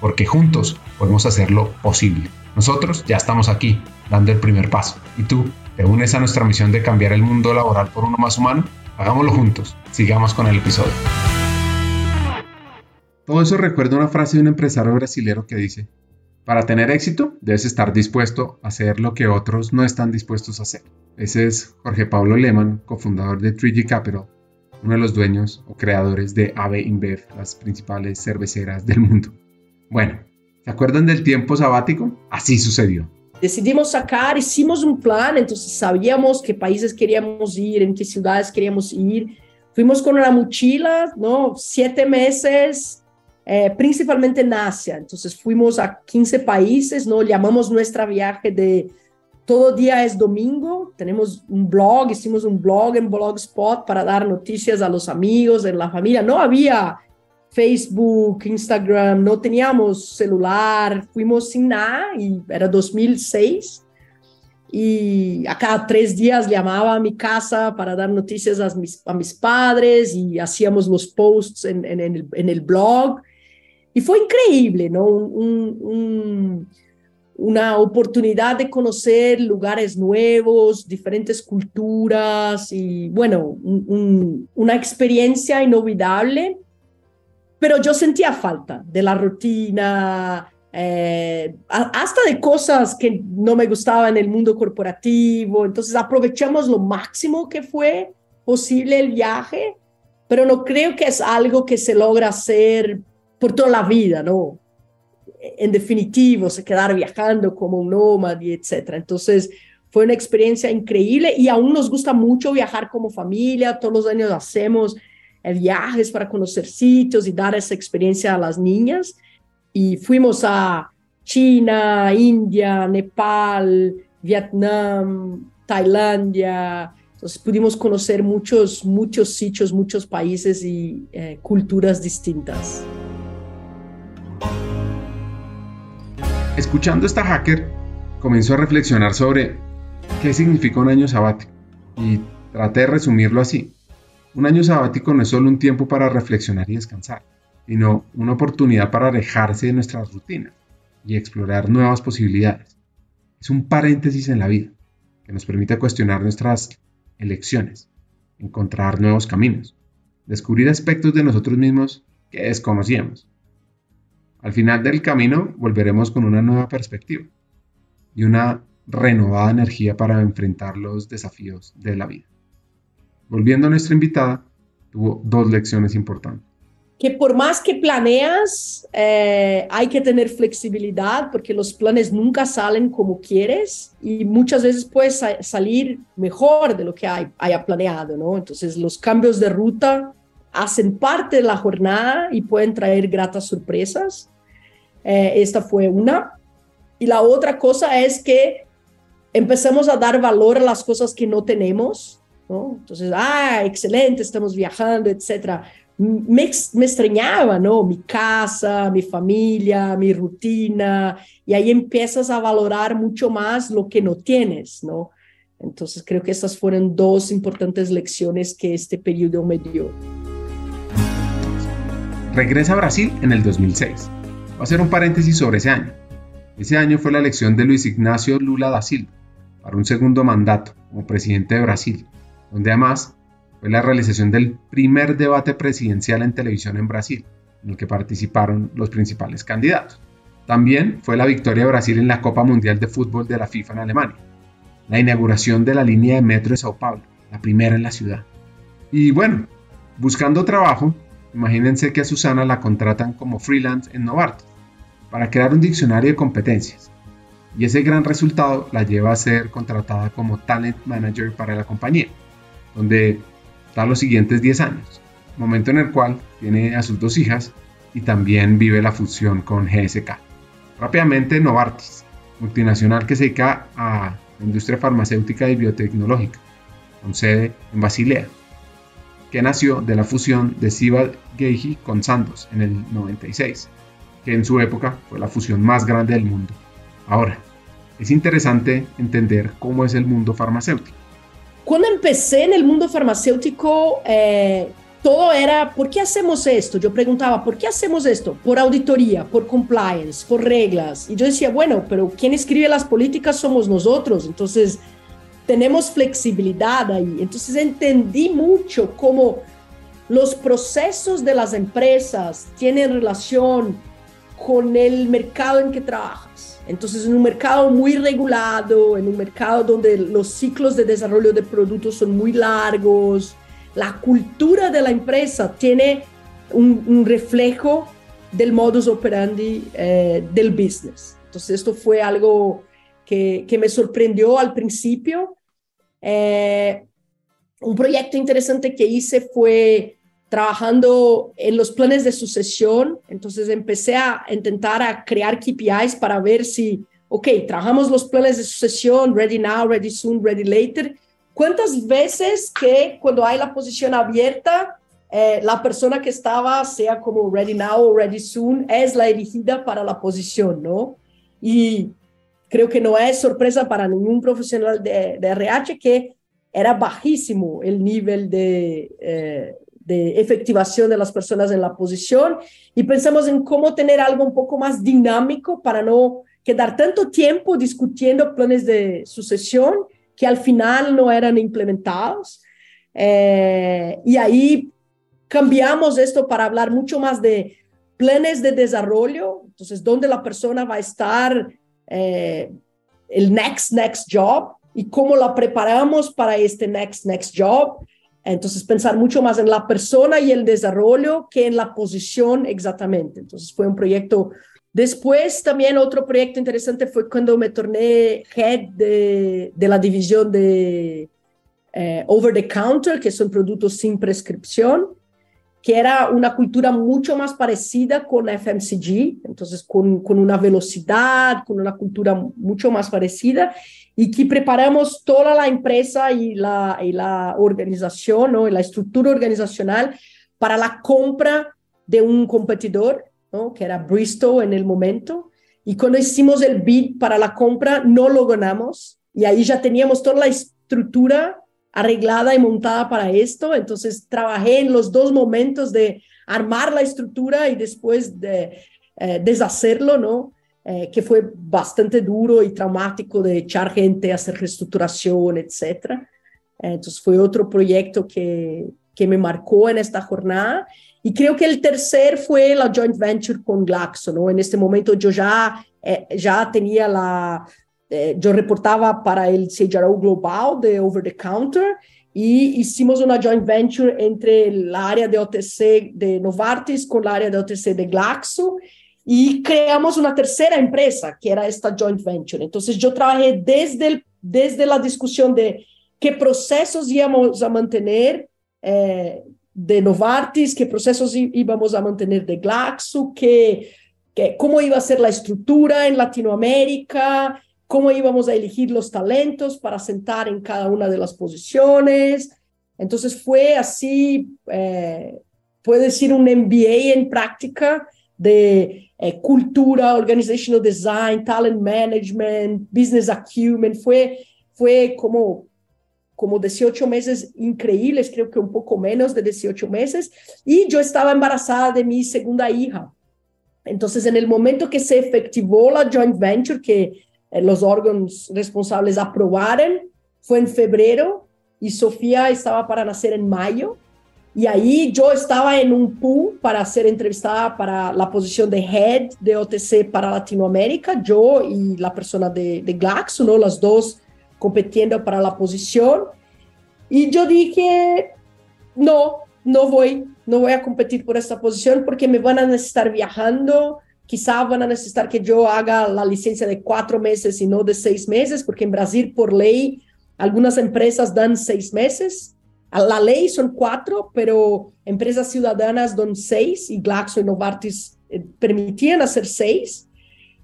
porque juntos podemos hacerlo posible. Nosotros ya estamos aquí, dando el primer paso. ¿Y tú? ¿Te unes a nuestra misión de cambiar el mundo laboral por uno más humano? Hagámoslo juntos. Sigamos con el episodio. Todo eso recuerda una frase de un empresario brasileño que dice, para tener éxito debes estar dispuesto a hacer lo que otros no están dispuestos a hacer. Ese es Jorge Pablo Lehmann, cofundador de 3G Capital, uno de los dueños o creadores de AB InBev, las principales cerveceras del mundo. Bueno, ¿se acuerdan del tiempo sabático? Así sucedió. Decidimos sacar, hicimos un plan, entonces sabíamos qué países queríamos ir, en qué ciudades queríamos ir. Fuimos con una mochila, ¿no? Siete meses, eh, principalmente en Asia. Entonces fuimos a 15 países, ¿no? Llamamos nuestra viaje de todo día es domingo. Tenemos un blog, hicimos un blog en Blogspot para dar noticias a los amigos, en la familia. No había Facebook, Instagram, no teníamos celular, fuimos sin nada y era 2006 y a cada tres días llamaba a mi casa para dar noticias a mis, a mis padres y hacíamos los posts en, en, el, en el, blog. Y fue increíble, ¿no? Un, una oportunidad de conocer lugares nuevos, diferentes culturas y bueno, una experiencia inolvidable pero yo sentía falta de la rutina, eh, hasta de cosas que no me gustaban en el mundo corporativo. Entonces aprovechamos lo máximo que fue posible el viaje, pero no creo que es algo que se logra hacer por toda la vida, ¿no? En definitivo, se quedar viajando como un nómada, etc. Entonces fue una experiencia increíble y aún nos gusta mucho viajar como familia, todos los años hacemos eh, viajes para conocer sitios y dar esa experiencia a las niñas. Y fuimos a China, India, Nepal, Vietnam, Tailandia. Entonces pudimos conocer muchos, muchos sitios, muchos países y eh, culturas distintas. Escuchando esta hacker, comenzó a reflexionar sobre qué significa un año sabático y traté de resumirlo así. Un año sabático no es solo un tiempo para reflexionar y descansar, sino una oportunidad para alejarse de nuestras rutinas y explorar nuevas posibilidades. Es un paréntesis en la vida que nos permite cuestionar nuestras elecciones, encontrar nuevos caminos, descubrir aspectos de nosotros mismos que desconocíamos. Al final del camino volveremos con una nueva perspectiva y una renovada energía para enfrentar los desafíos de la vida. Volviendo a nuestra invitada, tuvo dos lecciones importantes. Que por más que planeas, eh, hay que tener flexibilidad porque los planes nunca salen como quieres y muchas veces puedes salir mejor de lo que hay, haya planeado, ¿no? Entonces los cambios de ruta hacen parte de la jornada y pueden traer gratas sorpresas. Eh, esta fue una. Y la otra cosa es que empecemos a dar valor a las cosas que no tenemos entonces, ah, excelente, estamos viajando, etcétera. Me, me, extrañaba, ¿no? Mi casa, mi familia, mi rutina, y ahí empiezas a valorar mucho más lo que no tienes, ¿no? Entonces creo que esas fueron dos importantes lecciones que este periodo me dio. regresa a Brasil en el 2006. Voy a hacer un paréntesis sobre ese año. Ese año fue la elección de Luis Ignacio Lula da Silva para un segundo mandato como presidente de Brasil, donde además fue la realización del primer debate presidencial en televisión en Brasil, en el que participaron los principales candidatos. También fue la victoria de Brasil en la Copa Mundial de Fútbol de la FIFA en Alemania, la inauguración de la línea de metro de Sao Paulo, la primera en la ciudad. Y bueno, buscando trabajo, imagínense que a Susana la contratan como freelance en Novartis para crear un diccionario de competencias. Y ese gran resultado la lleva a ser contratada como talent manager para la compañía, donde está los siguientes 10 años, momento en el cual tiene a sus dos hijas y también vive la fusión con GSK. Rápidamente Novartis, multinacional que se dedica a la industria farmacéutica y biotecnológica, con sede en Basilea, que nació de la fusión de Siva Geigy con Sandoz en el 96, que en su época fue la fusión más grande del mundo. Ahora, es interesante entender cómo es el mundo farmacéutico. Cuando empecé en el mundo farmacéutico, eh, todo era, ¿por qué hacemos esto? Yo preguntaba, ¿por qué hacemos esto? Por auditoría, por compliance, por reglas. Y yo decía, bueno, pero quien escribe las políticas somos nosotros, entonces tenemos flexibilidad ahí. Entonces entendí mucho cómo los procesos de las empresas tienen relación con el mercado en que trabajas. Entonces, en un mercado muy regulado, en un mercado donde los ciclos de desarrollo de productos son muy largos, la cultura de la empresa tiene un, reflejo del modus operandi eh, del business. Entonces, esto fue algo que, me sorprendió al principio. Eh, un proyecto interesante que hice fue trabajando en los planes de sucesión. Entonces empecé a intentar a crear KPIs para ver si, ok, trabajamos los planes de sucesión, ready now, ready soon, ready later. ¿Cuántas veces que cuando hay la posición abierta, eh, la persona que estaba, sea como ready now o ready soon, es la elegida para la posición, ¿no? Y creo que no es sorpresa para ningún profesional de, de RH que era bajísimo el nivel de, eh, de efectivación de las personas en la posición y pensamos en cómo tener algo un poco más dinámico para no quedar tanto tiempo discutiendo planes de sucesión que al final no eran implementados. Eh, y ahí cambiamos esto para hablar mucho más de planes de desarrollo, entonces, dónde la persona va a estar, eh, el next, next job, y cómo la preparamos para este next, next job. Entonces, pensar mucho más en la persona y el desarrollo que en la posición exactamente. Entonces, fue un proyecto. Después, también otro proyecto interesante fue cuando me torné head de, de la división de eh, over the counter, que son productos sin prescripción que era una cultura mucho más parecida con FMCG, entonces con, con, una velocidad, con una cultura mucho más parecida, y que preparamos toda la empresa y la, y la organización, ¿no? y la estructura organizacional para la compra de un competidor, ¿no? que era Bristol en el momento, y cuando hicimos el bid para la compra, no lo ganamos, y ahí ya teníamos toda la estructura arreglada y montada para esto. Entonces trabajé en los dos momentos de armar la estructura y después de eh, deshacerlo, ¿no? Eh, que fue bastante duro y traumático de echar gente, hacer reestructuración, etc. Entonces fue otro proyecto que, que me marcó en esta jornada. Y creo que el tercer fue la joint venture con Glaxo, ¿no? En este momento yo ya, eh, ya tenía la, eh, yo reportaba para el CHRO global de Over the Counter y hicimos una joint venture entre el área de OTC de Novartis con la área de OTC de Glaxo y creamos una tercera empresa que era esta joint venture. Entonces yo trabajé desde, el, desde la discusión de qué procesos íbamos a mantener eh, de Novartis, qué procesos íbamos a mantener de Glaxo, qué, qué, cómo iba a ser la estructura en Latinoamérica, cómo íbamos a elegir los talentos para sentar en cada una de las posiciones. Entonces fue así, eh, puede decir un MBA en práctica de eh, cultura, organizational design, talent management, business acumen. Fue, fue como como 18 meses increíbles, creo que un poco menos de 18 meses, y yo estaba embarazada de mi segunda hija. Entonces, en el momento que se efectivó la joint venture, que eh, los órganos responsables aprobaron, fue en febrero y Sofía estaba para nacer en mayo. Y ahí yo estaba en un pool para ser entrevistada para la posición de head de OTC para Latinoamérica, yo y la persona de, de Glaxo, ¿no? las dos compitiendo para la posición. Y yo dije, no, no voy, no voy a competir por esta posición porque me van a necesitar viajando, quizá van a necesitar que yo haga la licencia de cuatro meses y no de seis meses, porque en Brasil por ley algunas empresas dan seis meses la ley son cuatro, pero empresas ciudadanas dan seis y Glaxo y Novartis eh, permitían hacer seis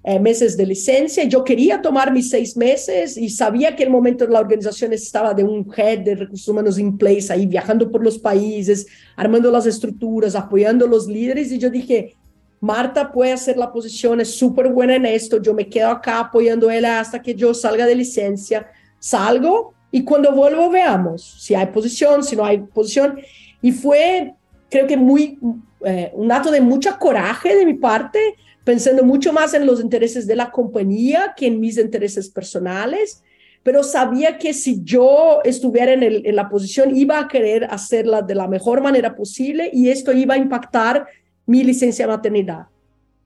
eh, meses de licencia. Yo quería tomar mis seis meses y sabía que el momento de la organización estaba de un head de recursos humanos en place ahí, viajando por los países, armando las estructuras, apoyando a los líderes. Y yo dije, Marta puede hacer la posición, es súper buena en esto, yo me quedo acá apoyando a ella hasta que yo salga de licencia. Salgo, y cuando vuelvo veamos si hay posición, si no hay posición. Y fue, creo que muy, eh, un acto de mucha coraje de mi parte, pensando mucho más en los intereses de la compañía que en mis intereses personales, pero sabía que si yo estuviera en, el, en la posición iba a querer hacerla de la mejor manera posible y esto iba a impactar mi licencia de maternidad.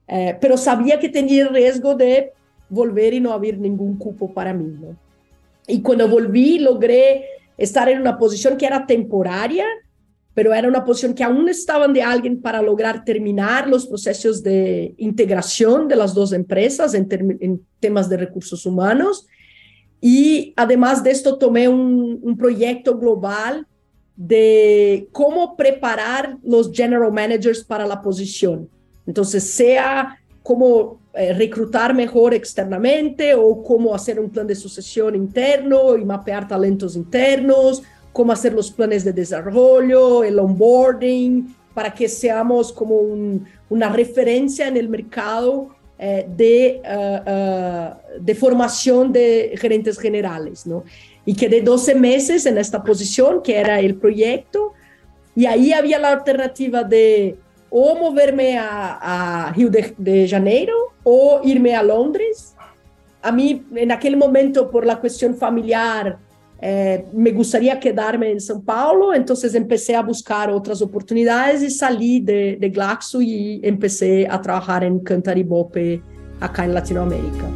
Eh, pero sabía que tenía el riesgo de volver y no haber ningún cupo para mí. ¿no? Y cuando volví, logré estar en una posición que era temporaria, pero era una posición que aún estaban de alguien para lograr terminar los procesos de integración de las dos empresas en, temas de recursos humanos. Y además de esto, tomé un, un proyecto global de cómo preparar los general managers para la posición. Entonces, sea cómo eh, reclutar mejor externamente o cómo hacer un plan de sucesión interno y mapear talentos internos, cómo hacer los planes de desarrollo, el onboarding, para que seamos como una referencia en el mercado eh, de, eh, de formación de gerentes generales, ¿no? Y quedé 12 meses en esta posición, que era el proyecto, y ahí había la alternativa de o moverme a, a Rio de, Janeiro o irme a Londres. A mí, en aquel momento, por la cuestión familiar, eh, me gustaría quedarme en São Paulo, entonces empecé a buscar otras oportunidades y salí de, Glaxo y empecé a trabajar en Cantaribope acá en Latinoamérica.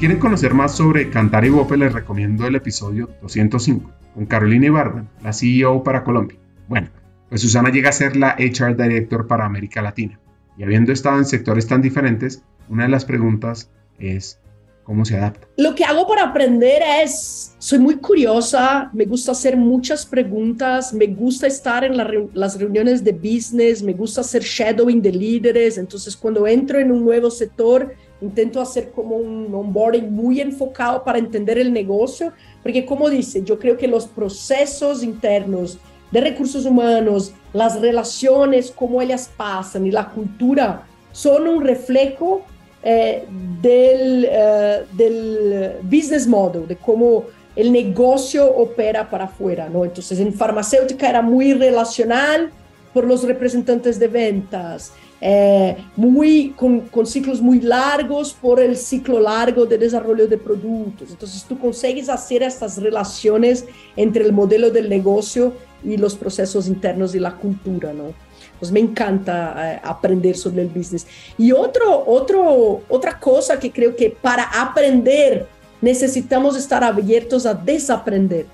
¿Quieren conocer más sobre Cantar Les recomiendo el episodio 205 con Carolina Ibarra, la CEO para Colombia. Bueno, pues Susana llega a ser la HR Director para América Latina. Y habiendo estado en sectores tan diferentes, una de las preguntas es cómo se adapta. Lo que hago para aprender es, soy muy curiosa, me gusta hacer muchas preguntas, me gusta estar en las reuniones de business, me gusta hacer shadowing de líderes, entonces cuando entro en un nuevo sector, intento hacer como un onboarding muy enfocado para entender el negocio, porque como dice, yo creo que los procesos internos de recursos humanos, las relaciones, cómo ellas pasan y la cultura son un reflejo eh, del, eh, del business model, de cómo el negocio opera para afuera, ¿no? Entonces, en farmacéutica era muy relacional por los representantes de ventas, eh, muy, con, con, ciclos muy largos por el ciclo largo de desarrollo de productos. Entonces, tú consigues hacer estas relaciones entre el modelo del negocio y los procesos internos y la cultura, ¿no? Pues me encanta eh, aprender sobre el business. Y otro, otro, otra cosa que creo que para aprender necesitamos estar abiertos a desaprender,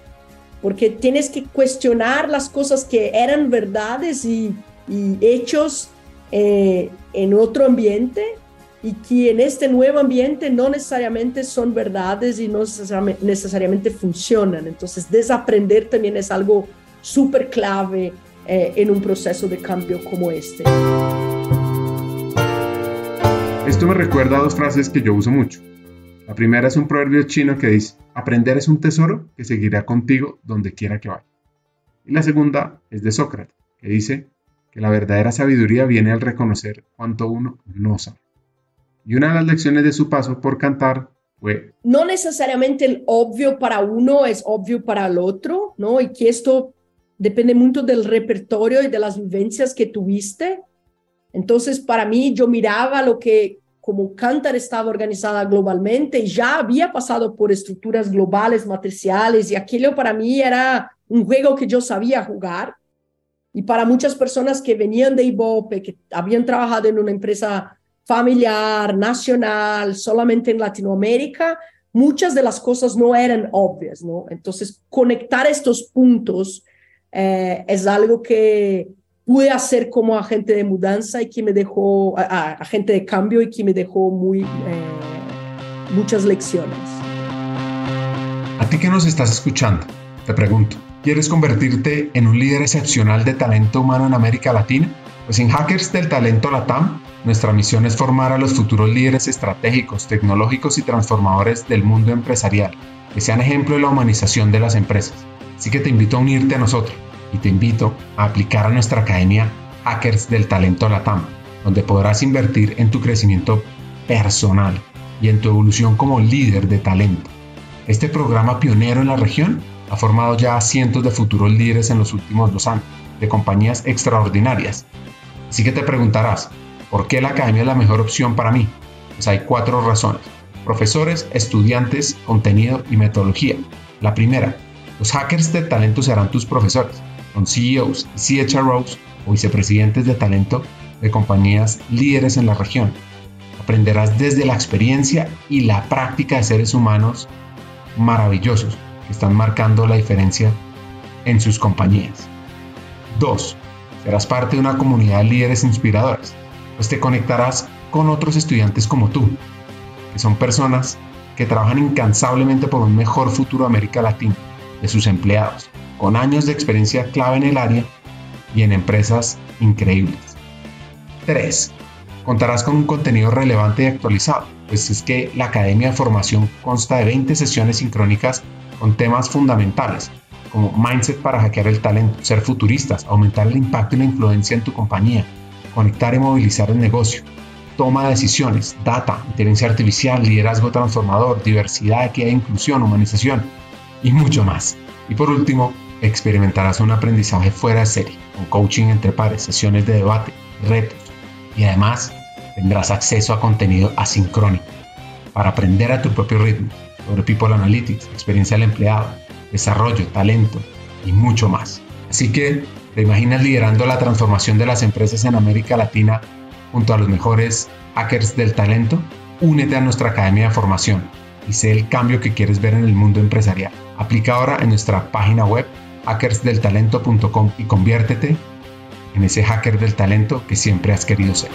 porque tienes que cuestionar las cosas que eran verdades y, y hechos eh, en otro ambiente y que en este nuevo ambiente no necesariamente son verdades y no necesariamente funcionan. Entonces, desaprender también es algo súper clave eh, en un proceso de cambio como este. Esto me recuerda a dos frases que yo uso mucho. La primera es un proverbio chino que dice, aprender es un tesoro que seguirá contigo donde quiera que vaya. Y la segunda es de Sócrates, que dice que la verdadera sabiduría viene al reconocer cuánto uno no sabe. Y una de las lecciones de su paso por cantar fue... No necesariamente el obvio para uno es obvio para el otro, ¿no? Y que esto depende mucho del repertorio y de las vivencias que tuviste. Entonces, para mí, yo miraba lo que como Cantar estaba organizada globalmente y ya había pasado por estructuras globales, matriciales, y aquello para mí era un juego que yo sabía jugar. Y para muchas personas que venían de Ibope, que habían trabajado en una empresa familiar, nacional, solamente en Latinoamérica, muchas de las cosas no eran obvias, ¿no? Entonces, conectar estos puntos eh, es algo que pude hacer como agente de mudanza y que me dejó, agente de cambio y que me dejó muy, eh, muchas lecciones. A ti que nos estás escuchando, te pregunto, ¿quieres convertirte en un líder excepcional de talento humano en América Latina? Pues en Hackers del Talento Latam, nuestra misión es formar a los futuros líderes estratégicos, tecnológicos y transformadores del mundo empresarial, que sean ejemplo de la humanización de las empresas. Así que te invito a unirte a nosotros y te invito a aplicar a nuestra academia Hackers del Talento Latam, donde podrás invertir en tu crecimiento personal y en tu evolución como líder de talento. Este programa pionero en la región ha formado ya a cientos de futuros líderes en los últimos dos años, de compañías extraordinarias. Así que te preguntarás, ¿por qué la academia es la mejor opción para mí? Pues hay cuatro razones. Profesores, estudiantes, contenido y metodología. La primera, los hackers de talento serán tus profesores con CEOs CHROs o vicepresidentes de talento de compañías líderes en la región. Aprenderás desde la experiencia y la práctica de seres humanos maravillosos que están marcando la diferencia en sus compañías. 2. Serás parte de una comunidad de líderes inspiradores, pues te conectarás con otros estudiantes como tú, que son personas que trabajan incansablemente por un mejor futuro de América Latina, de sus empleados, con años de experiencia clave en el área y en empresas increíbles. 3. Contarás con un contenido relevante y actualizado, pues es que la Academia de Formación consta de 20 sesiones sincrónicas con temas fundamentales, como mindset para hackear el talento, ser futuristas, aumentar el impacto y la influencia en tu compañía, conectar y movilizar el negocio, toma de decisiones, data, inteligencia artificial, liderazgo transformador, diversidad, equidad e inclusión, humanización y mucho más. Y por último, experimentarás un aprendizaje fuera de serie, con coaching entre pares, sesiones de debate, retos y además tendrás acceso a contenido asincrónico para aprender a tu propio ritmo sobre People Analytics, experiencia del empleado, desarrollo, talento y mucho más. Así que, ¿te imaginas liderando la transformación de las empresas en América Latina junto a los mejores hackers del talento? Únete a nuestra academia de formación y sé el cambio que quieres ver en el mundo empresarial. Aplica ahora en nuestra página web hackersdeltalento.com y conviértete en ese hacker del talento que siempre has querido ser.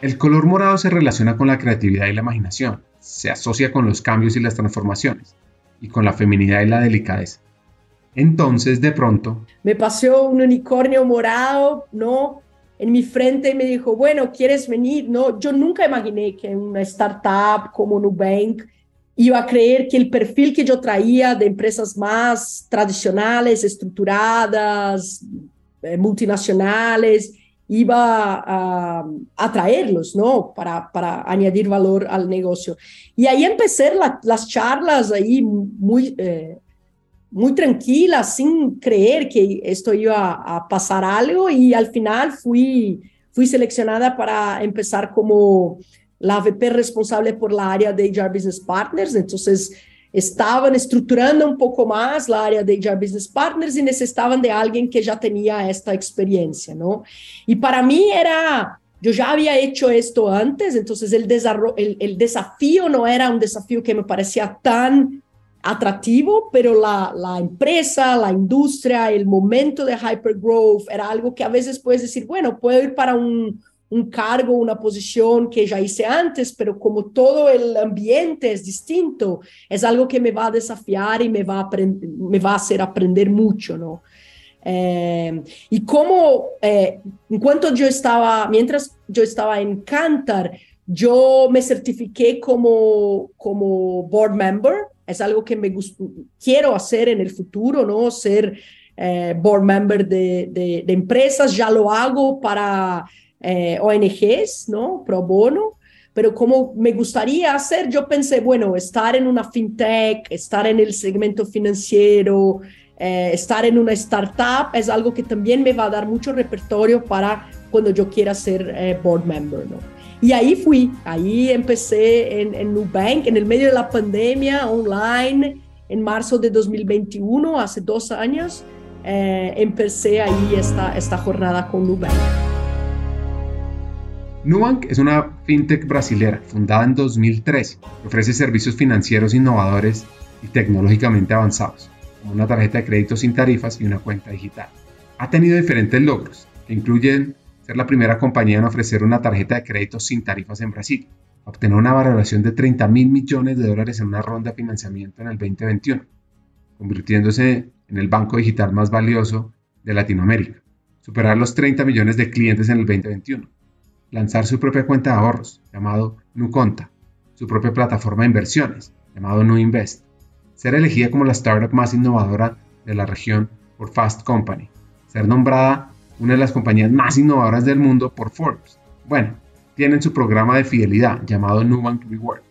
El color morado se relaciona con la creatividad y la imaginación, se asocia con los cambios y las transformaciones, y con la feminidad y la delicadeza. Entonces, de pronto... Me pasó un unicornio morado, ¿no? En mi frente y me dijo, bueno, ¿quieres venir? No, yo nunca imaginé que una startup como Nubank iba a creer que el perfil que yo traía de empresas más tradicionales, estructuradas, eh, multinacionales, iba a atraerlos, ¿no? Para, para añadir valor al negocio. Y ahí empecé las charlas ahí muy, eh, muy tranquilas, sin creer que esto iba a pasar algo y al final fui, fui seleccionada para empezar como la VP responsable por la área de HR Business Partners, entonces estaban estructurando un poco más la área de HR Business Partners y necesitaban de alguien que ya tenía esta experiencia, ¿no? Y para mí era, yo ya había hecho esto antes, entonces el, el, el desafío no era un desafío que me parecía tan atractivo, pero la, la, empresa, la industria, el momento de hypergrowth era algo que a veces puedes decir, bueno, puedo ir para un, un cargo, una posición que ya hice antes, pero como todo el ambiente es distinto, es algo que me va a desafiar y me va a, me va a hacer aprender mucho, ¿no? Eh, y como, eh, en cuanto yo estaba, mientras yo estaba en Cantar, yo me certifiqué como, como board member, es algo que me quiero hacer en el futuro, ¿no? Ser eh, board member de, de, de, empresas, ya lo hago para eh, ONGs, ¿no? Pro bono, pero como me gustaría hacer, yo pensé, bueno, estar en una fintech, estar en el segmento financiero, eh, estar en una startup es algo que también me va a dar mucho repertorio para cuando yo quiera ser eh, board member, ¿no? Y ahí fui, ahí empecé en, en Nubank, en el medio de la pandemia, online, en marzo de 2021, hace dos años, eh, empecé ahí esta, esta jornada con Nubank. Nubank es una fintech brasilera fundada en 2013 que ofrece servicios financieros innovadores y tecnológicamente avanzados, como una tarjeta de crédito sin tarifas y una cuenta digital. Ha tenido diferentes logros, que incluyen ser la primera compañía en ofrecer una tarjeta de crédito sin tarifas en Brasil, obtener una valoración de 30 mil millones de dólares en una ronda de financiamiento en el 2021, convirtiéndose en el banco digital más valioso de Latinoamérica, superar los 30 millones de clientes en el 2021, lanzar su propia cuenta de ahorros, llamado NuConta, su propia plataforma de inversiones, llamado NuInvest, ser elegida como la startup más innovadora de la región por Fast Company, ser nombrada una de las compañías más innovadoras del mundo por Forbes. Bueno, tienen su programa de fidelidad llamado Nubank Reward.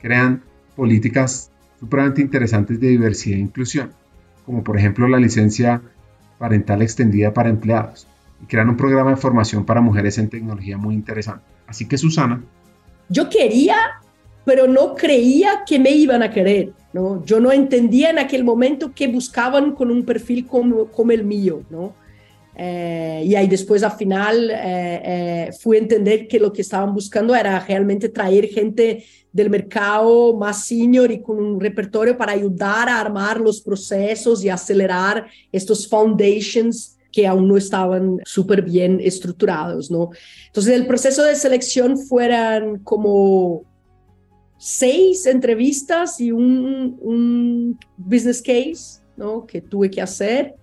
Crean políticas supremamente interesantes de diversidad e inclusión, como por ejemplo la licencia parental extendida para empleados, y crean un programa de formación para mujeres en tecnología muy interesante. Así que Susana. Yo quería, pero no creía que me iban a querer. ¿no? Yo no entendía en aquel momento que buscaban con un perfil como, como el mío. ¿no? Eh, y ahí después al final eh, eh, fui entender que lo que estaban buscando era realmente traer gente del mercado más senior y con un repertorio para ayudar a armar los procesos y acelerar estos foundations que aún no estaban súper bien estructurados, ¿no? Entonces el proceso de selección fueran como seis entrevistas y un, un business case, ¿no? Que tuve que hacer.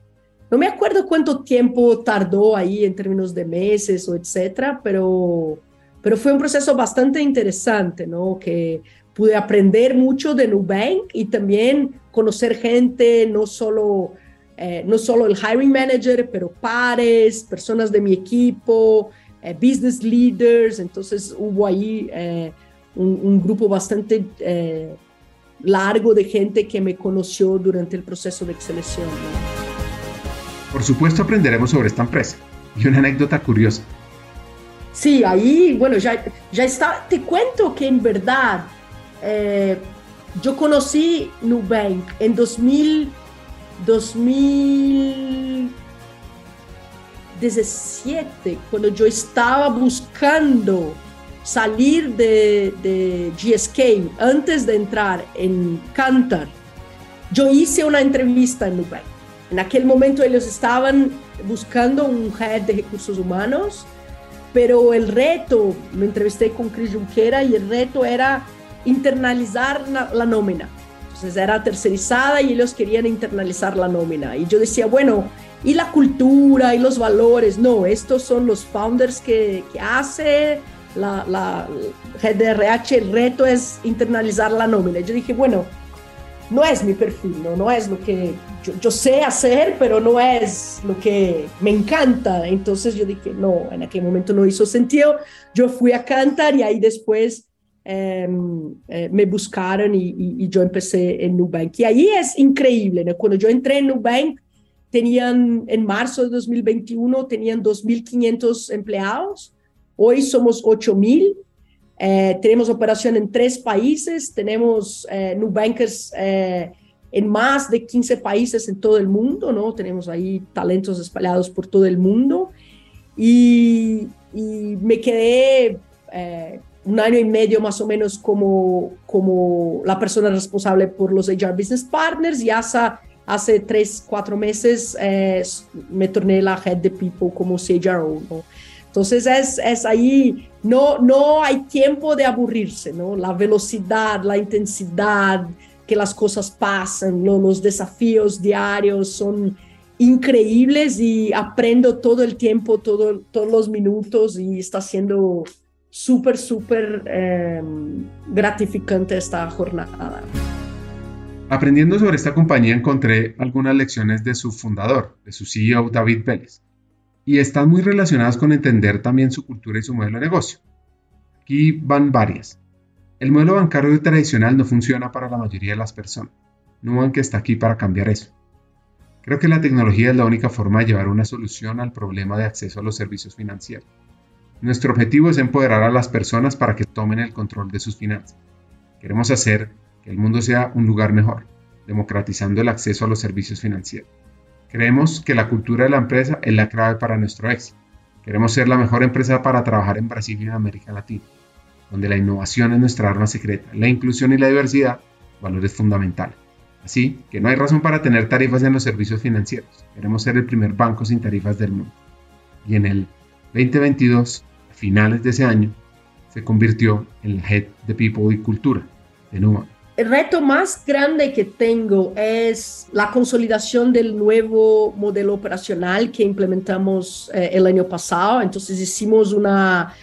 No me acuerdo cuánto tiempo tardó ahí en términos de meses o etcétera, pero pero fue un proceso bastante interesante, ¿no? Que pude aprender mucho de Nubank y también conocer gente, no solo, eh, no solo el hiring manager, pero pares, personas de mi equipo, eh, business leaders. Entonces hubo ahí eh, un, grupo bastante largo de gente que me conoció durante el proceso de selección. Por supuesto aprenderemos sobre esta empresa. Y una anécdota curiosa. Sí, ahí, bueno, ya, ya está. Te cuento que en verdad eh, yo conocí Nubank en 2000, 2017, cuando yo estaba buscando salir de, de GSK antes de entrar en Cantar. Yo hice una entrevista en Nubank. En aquel momento ellos estaban buscando un head de recursos humanos pero el reto, me entrevisté con Cris Junquera y el reto era internalizar la, nómina. Entonces era tercerizada y ellos querían internalizar la nómina. Y yo decía, bueno, ¿y la cultura y los valores? No, estos son los founders que, que hace la, la GDRH, el reto es internalizar la nómina. Yo dije, bueno, no es mi perfil, no, no es lo que yo, sé hacer, pero no es lo que me encanta. Entonces yo dije, no, en aquel momento no hizo sentido. Yo fui a cantar y ahí después em, eh, me buscaron y, yo empecé en Nubank. Y ahí es increíble, ¿no? Cuando yo entré en Nubank, tenían, en marzo de 2021, tenían 2.500 empleados. Hoy somos 8.000 eh, tenemos operación en tres países, tenemos eh, Nubankers eh, en más de 15 países en todo el mundo, ¿no? Tenemos ahí talentos espalhados por todo el mundo. Y, me quedé eh, un año y medio más o menos como, como la persona responsable por los HR Business Partners y hasta hace tres, cuatro meses me torné la head de people como CHRO, ¿no? Entonces es, es ahí, no, no hay tiempo de aburrirse, ¿no? La velocidad, la intensidad, que las cosas pasan, los desafíos diarios son increíbles y aprendo todo el tiempo, todo, todos los minutos y está siendo súper, súper em, gratificante esta jornada. Aprendiendo sobre esta compañía encontré algunas lecciones de su fundador, de su CEO David Vélez y están muy relacionadas con entender también su cultura y su modelo de negocio. Aquí van varias. El modelo bancario tradicional no funciona para la mayoría de las personas. Nubank está aquí para cambiar eso. Creo que la tecnología es la única forma de llevar una solución al problema de acceso a los servicios financieros. Nuestro objetivo es empoderar a las personas para que tomen el control de sus finanzas. Queremos hacer que el mundo sea un lugar mejor, democratizando el acceso a los servicios financieros. Creemos que la cultura de la empresa es la clave para nuestro éxito. Queremos ser la mejor empresa para trabajar en Brasil y en América Latina, donde la innovación es nuestra arma secreta, la inclusión y la diversidad, valores fundamentales. Así que no hay razón para tener tarifas en los servicios financieros. Queremos ser el primer banco sin tarifas del mundo. Y en el 2022 finales de ese año, se convirtió en la Head de People y Cultura de Numa. El reto más grande que tengo es la consolidación del nuevo modelo operacional que implementamos eh, el año pasado. Entonces hicimos una,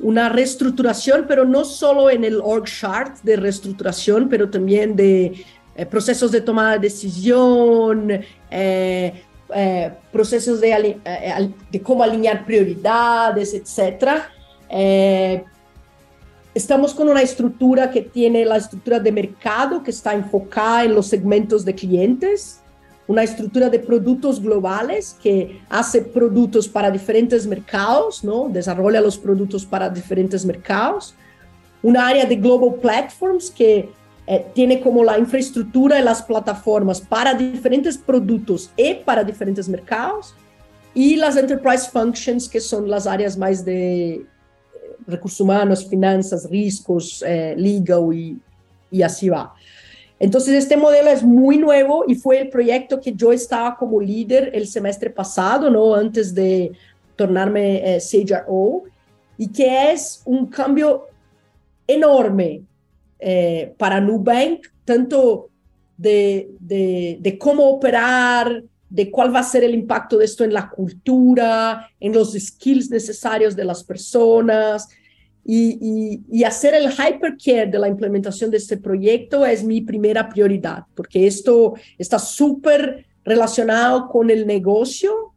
una reestructuración, pero no solo en el org chart de reestructuración, pero también de eh, procesos de toma de decisión, eh, eh, procesos de, eh, de, cómo alinear prioridades, etc. Estamos con una estructura que tiene la estructura de mercado que está enfocada en los segmentos de clientes, una estructura de productos globales que hace productos para diferentes mercados, ¿no? desarrolla los productos para diferentes mercados, una área de global platforms que eh, tiene como la infraestructura y las plataformas para diferentes productos y para diferentes mercados, y las enterprise functions, que son las áreas más de recursos humanos, finanzas, riesgos, eh, legal y, y así va. Entonces, este modelo es muy nuevo y fue el proyecto que yo estaba como líder el semestre pasado, ¿no? Antes de tornarme eh, CHRO, y que es un cambio enorme eh, para Nubank, tanto de, de, de, cómo operar, de cuál va a ser el impacto de esto en la cultura, en los skills necesarios de las personas. Y, hacer el hypercare de la implementación de este proyecto es mi primera prioridad, porque esto está súper relacionado con el negocio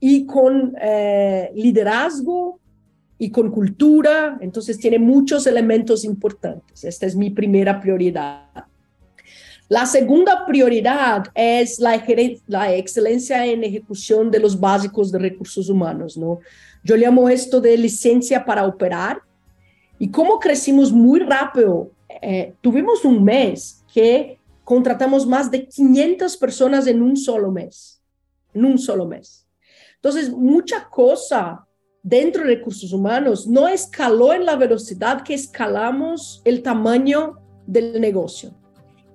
y con eh, liderazgo y con cultura, entonces tiene muchos elementos importantes. Esta es mi primera prioridad. La segunda prioridad es la, excelencia en ejecución de los básicos de recursos humanos, ¿no? Yo llamo esto de licencia para operar. Y como crecimos muy rápido, eh, tuvimos un mes que contratamos más de 500 personas en un solo mes, en un solo mes. Entonces, mucha cosa dentro de recursos humanos no escaló en la velocidad que escalamos el tamaño del negocio.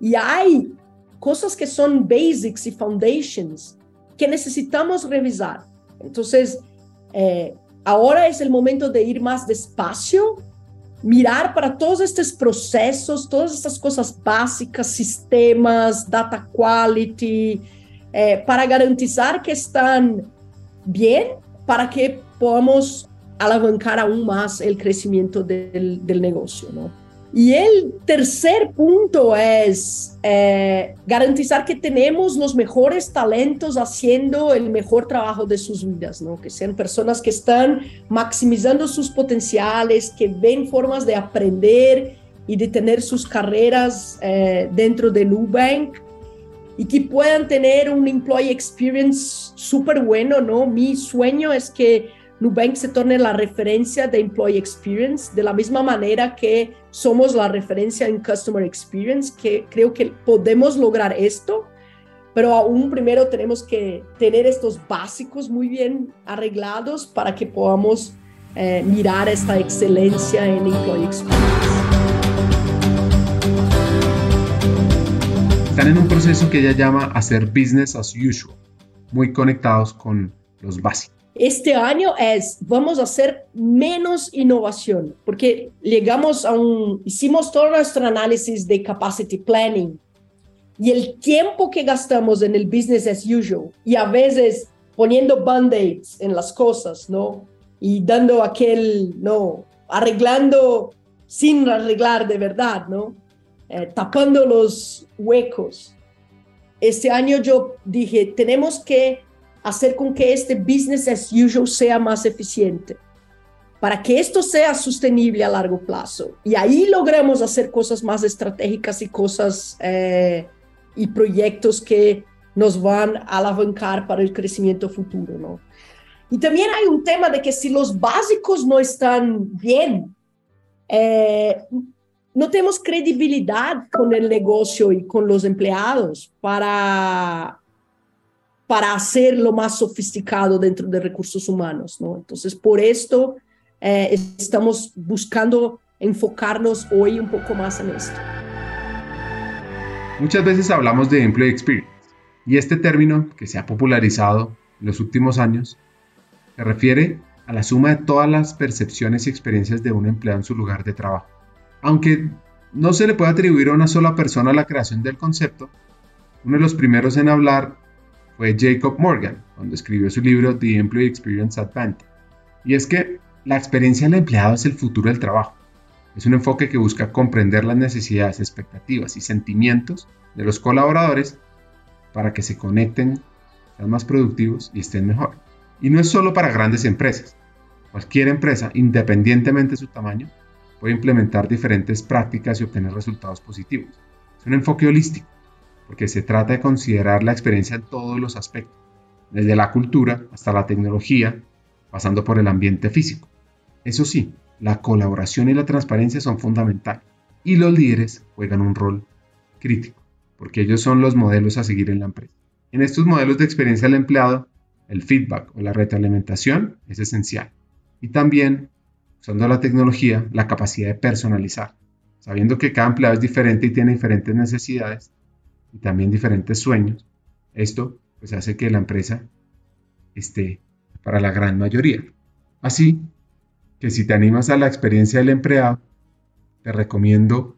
Y hay cosas que son basics y foundations que necesitamos revisar. Entonces, eh, ahora es el momento de ir más despacio, mirar para todos estos procesos, todas estas cosas básicas, sistemas, data quality, eh, para garantizar que están bien, para que podamos alavancar aún más el crecimiento del, del negocio, ¿no? Y el tercer punto es eh, garantizar que tenemos los mejores talentos haciendo el mejor trabajo de sus vidas, ¿no? Que sean personas que están maximizando sus potenciales, que ven formas de aprender y de tener sus carreras eh, dentro de Nubank y que puedan tener un employee experience súper bueno, ¿no? Mi sueño es que Nubank se torne la referencia de Employee Experience, de la misma manera que somos la referencia en Customer Experience, que creo que podemos lograr esto, pero aún primero tenemos que tener estos básicos muy bien arreglados para que podamos eh, mirar esta excelencia en Employee Experience. Están en un proceso que ella llama hacer business as usual, muy conectados con los básicos. Este año es, vamos a hacer menos innovación, porque llegamos a un, hicimos todo nuestro análisis de capacity planning y el tiempo que gastamos en el business as usual y a veces poniendo band-aids en las cosas, ¿no? Y dando aquel, ¿no? Arreglando sin arreglar de verdad, ¿no? Eh, tapando los huecos. Este año yo dije, tenemos que hacer con que este business as usual sea más eficiente. para que esto sea sostenible a largo plazo. Y ahí logramos hacer cosas más estratégicas y cosas eh, y proyectos que nos van a alavancar para el crecimiento futuro, ¿no? Y también hay un tema de que si los básicos no están bien, eh, no tenemos credibilidad con el negocio y con los empleados para, para hacerlo más sofisticado dentro de recursos humanos, ¿no? Entonces, por esto eh, estamos buscando enfocarnos hoy un poco más en esto. Muchas veces hablamos de employee experience y este término que se ha popularizado en los últimos años se refiere a la suma de todas las percepciones y experiencias de un empleado en su lugar de trabajo. Aunque no se le puede atribuir a una sola persona la creación del concepto, uno de los primeros en hablar fue Jacob Morgan, cuando escribió su libro The Employee Experience Advantage. Y es que la experiencia del empleado es el futuro del trabajo. Es un enfoque que busca comprender las necesidades, expectativas y sentimientos de los colaboradores para que se conecten, sean más productivos y estén mejor. Y no es solo para grandes empresas. Cualquier empresa, independientemente de su tamaño, puede implementar diferentes prácticas y obtener resultados positivos. Es un enfoque holístico, porque se trata de considerar la experiencia en todos los aspectos, desde la cultura hasta la tecnología, pasando por el ambiente físico. Eso sí, la colaboración y la transparencia son fundamentales y los líderes juegan un rol crítico, porque ellos son los modelos a seguir en la empresa. En estos modelos de experiencia del empleado, el feedback o la retroalimentación es esencial. Y también, usando la tecnología, la capacidad de personalizar, sabiendo que cada empleado es diferente y tiene diferentes necesidades y también diferentes sueños. Esto pues hace que la empresa esté para la gran mayoría. Así que si te animas a la experiencia del empleado, te recomiendo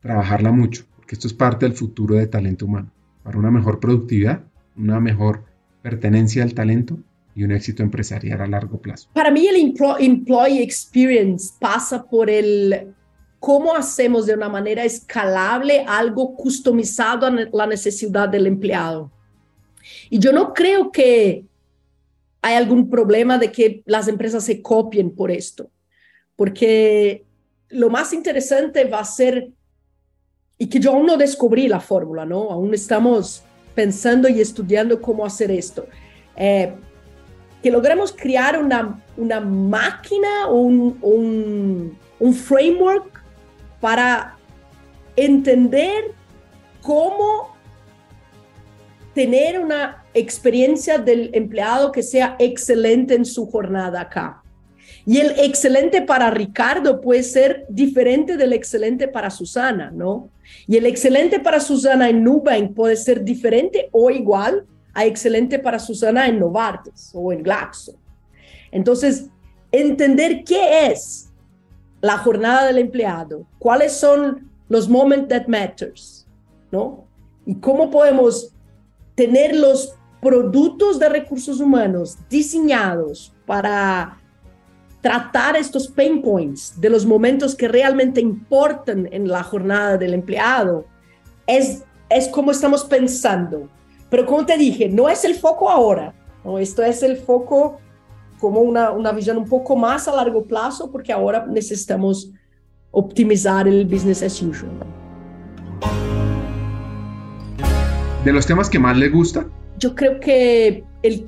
trabajarla mucho, porque esto es parte del futuro de talento humano, para una mejor productividad, una mejor pertenencia al talento y un éxito empresarial a largo plazo. Para mí el employee experience pasa por el cómo hacemos de una manera escalable algo customizado a la necesidad del empleado. Y yo no creo que hay algún problema de que las empresas se copien por esto, porque lo más interesante va a ser, y que yo aún no descubrí la fórmula, ¿no? Aún estamos pensando y estudiando cómo hacer esto. Eh, que logremos crear una, una máquina, un, un, un framework para entender cómo tener una experiencia del empleado que sea excelente en su jornada acá. Y el excelente para Ricardo puede ser diferente del excelente para Susana, ¿no? Y el excelente para Susana en Nubank puede ser diferente o igual a excelente para Susana en Novartis o en Glaxo. Entonces, entender qué es la jornada del empleado, cuáles son los momentos that matters, ¿no? Y cómo podemos tener los productos de recursos humanos diseñados para tratar estos pain points de los momentos que realmente importan en la jornada del empleado, es, es como estamos pensando. Pero como te dije, no es el foco ahora, ¿no? esto es el foco como una, una visión un poco más a largo plazo, porque ahora necesitamos optimizar el business as usual. de los temas que más le gusta? Yo creo que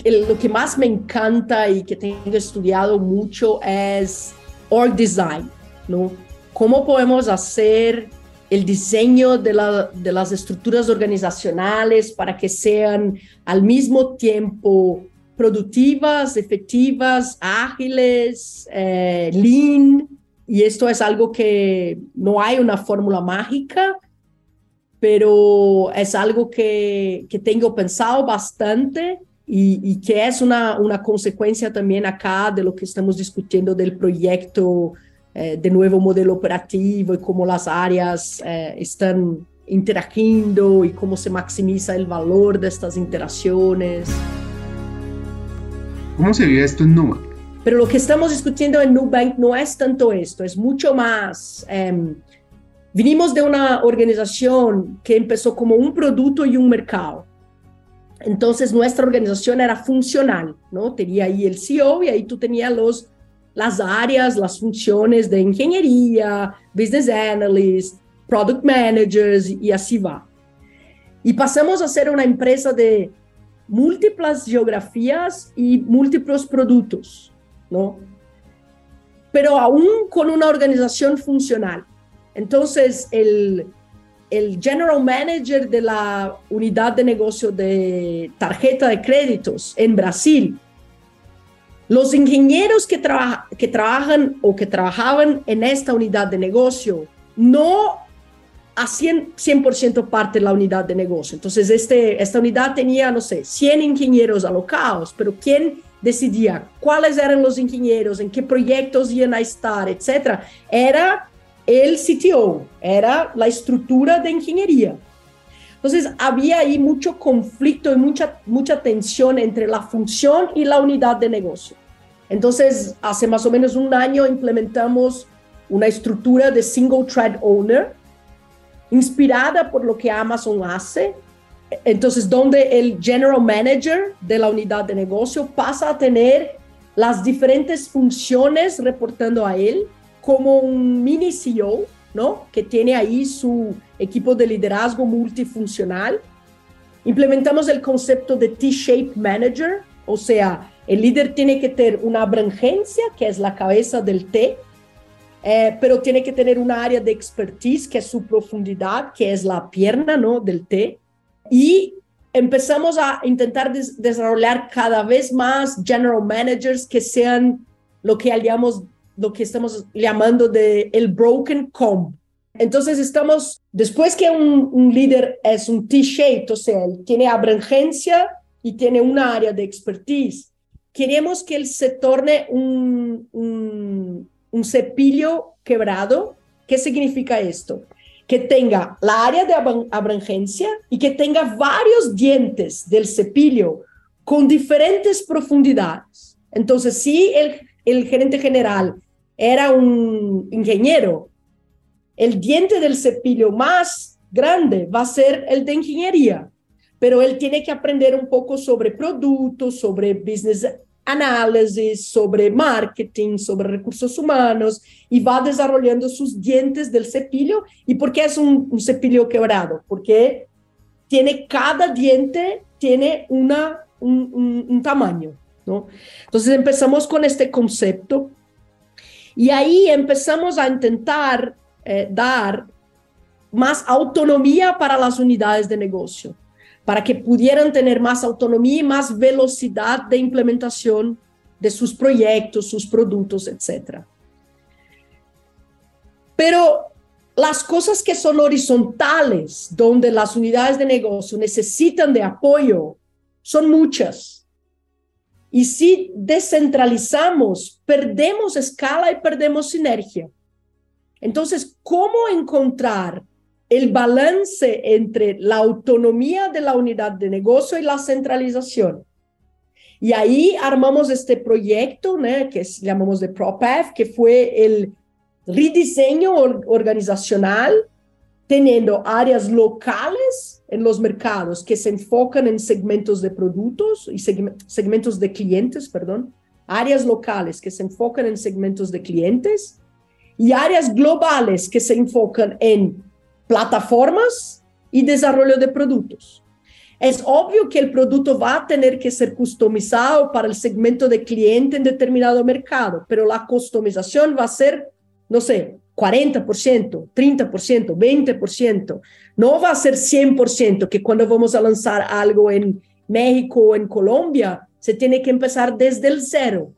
lo que más me encanta y que tengo estudiado mucho es org design, ¿no? ¿Cómo podemos hacer el diseño de, las estructuras organizacionales para que sean al mismo tiempo productivas, efectivas, ágiles, eh, lean? Y esto es algo que no hay una fórmula mágica, pero es algo que, que tengo pensado bastante y, y que es una, una, consecuencia también acá de lo que estamos discutiendo del proyecto eh, de nuevo modelo operativo y cómo las áreas eh, están interagiendo y cómo se maximiza el valor de estas interacciones. ¿Cómo se vive esto en Nubank? Pero lo que estamos discutiendo en Nubank no es tanto esto, es mucho más... Eh, Vinimos de una organización que empezó como un producto y un mercado. Entonces nuestra organización era funcional, ¿no? Tenía ahí el CEO y ahí tú tenías los las áreas, las funciones de ingeniería, business analyst, product managers y así va. Y pasamos a ser una empresa de múltiples geografías y múltiples productos, ¿no? Pero aún con una organización funcional. Entonces, el, el general manager de la unidad de negocio de tarjeta de créditos en Brasil, los ingenieros que, que trabajan o que trabajaban en esta unidad de negocio no hacían 100% parte de la unidad de negocio. Entonces, este, esta unidad tenía, no sé, 100 ingenieros alocados, pero ¿quién decidía cuáles eran los ingenieros, en qué proyectos iban a estar, etcétera? Era el CTO, era la estructura de ingeniería. Entonces, había ahí mucho conflicto y mucha, mucha tensión entre la función y la unidad de negocio. Entonces, hace más o menos un año implementamos una estructura de single thread owner, inspirada por lo que Amazon hace. Entonces, donde el general manager de la unidad de negocio pasa a tener las diferentes funciones reportando a él como un mini CEO, ¿no? Que tiene ahí su equipo de liderazgo multifuncional. Implementamos el concepto de T-Shape Manager, o sea, el líder tiene que tener una abrangencia, que es la cabeza del T, eh, pero tiene que tener una área de expertise, que es su profundidad, que es la pierna ¿no? del T. Y empezamos a intentar desarrollar cada vez más general managers que sean lo que llamamos, lo que estamos llamando de el broken comb. Entonces estamos, después que un, un líder es un T-shaped, o sea, tiene abrangencia y tiene una área de expertise, queremos que él se torne un, un un cepillo quebrado. ¿Qué significa esto? Que tenga la área de abrangencia y que tenga varios dientes del cepillo con diferentes profundidades. Entonces, si el, el gerente general era un ingeniero, el diente del cepillo más grande va a ser el de ingeniería, pero él tiene que aprender un poco sobre productos, sobre business análisis sobre marketing, sobre recursos humanos y va desarrollando sus dientes del cepillo. ¿Y por qué es un, cepillo quebrado? Porque tiene cada diente tiene una, un, tamaño, ¿no? Entonces empezamos con este concepto y ahí empezamos a intentar eh, dar más autonomía para las unidades de negocio para que pudieran tener más autonomía y más velocidad de implementación de sus proyectos, sus productos, etc. Pero las cosas que son horizontales, donde las unidades de negocio necesitan de apoyo, son muchas. Y si descentralizamos, perdemos escala y perdemos sinergia. Entonces, ¿cómo encontrar el balance entre la autonomía de la unidad de negocio y la centralización. Y ahí armamos este proyecto, que llamamos de ProPath, que fue el rediseño organizacional, teniendo áreas locales en los mercados que se enfocan en segmentos de productos y segmentos de clientes, perdón, áreas locales que se enfocan en segmentos de clientes y áreas globales que se enfocan en plataformas y desarrollo de productos. Es obvio que el producto va a tener que ser customizado para el segmento de cliente en determinado mercado, pero la customización va a ser, no sé, 40%, 30%, 20%. No va a ser 100%, que cuando vamos a lanzar algo en México o en Colombia, se tiene que empezar desde el cero.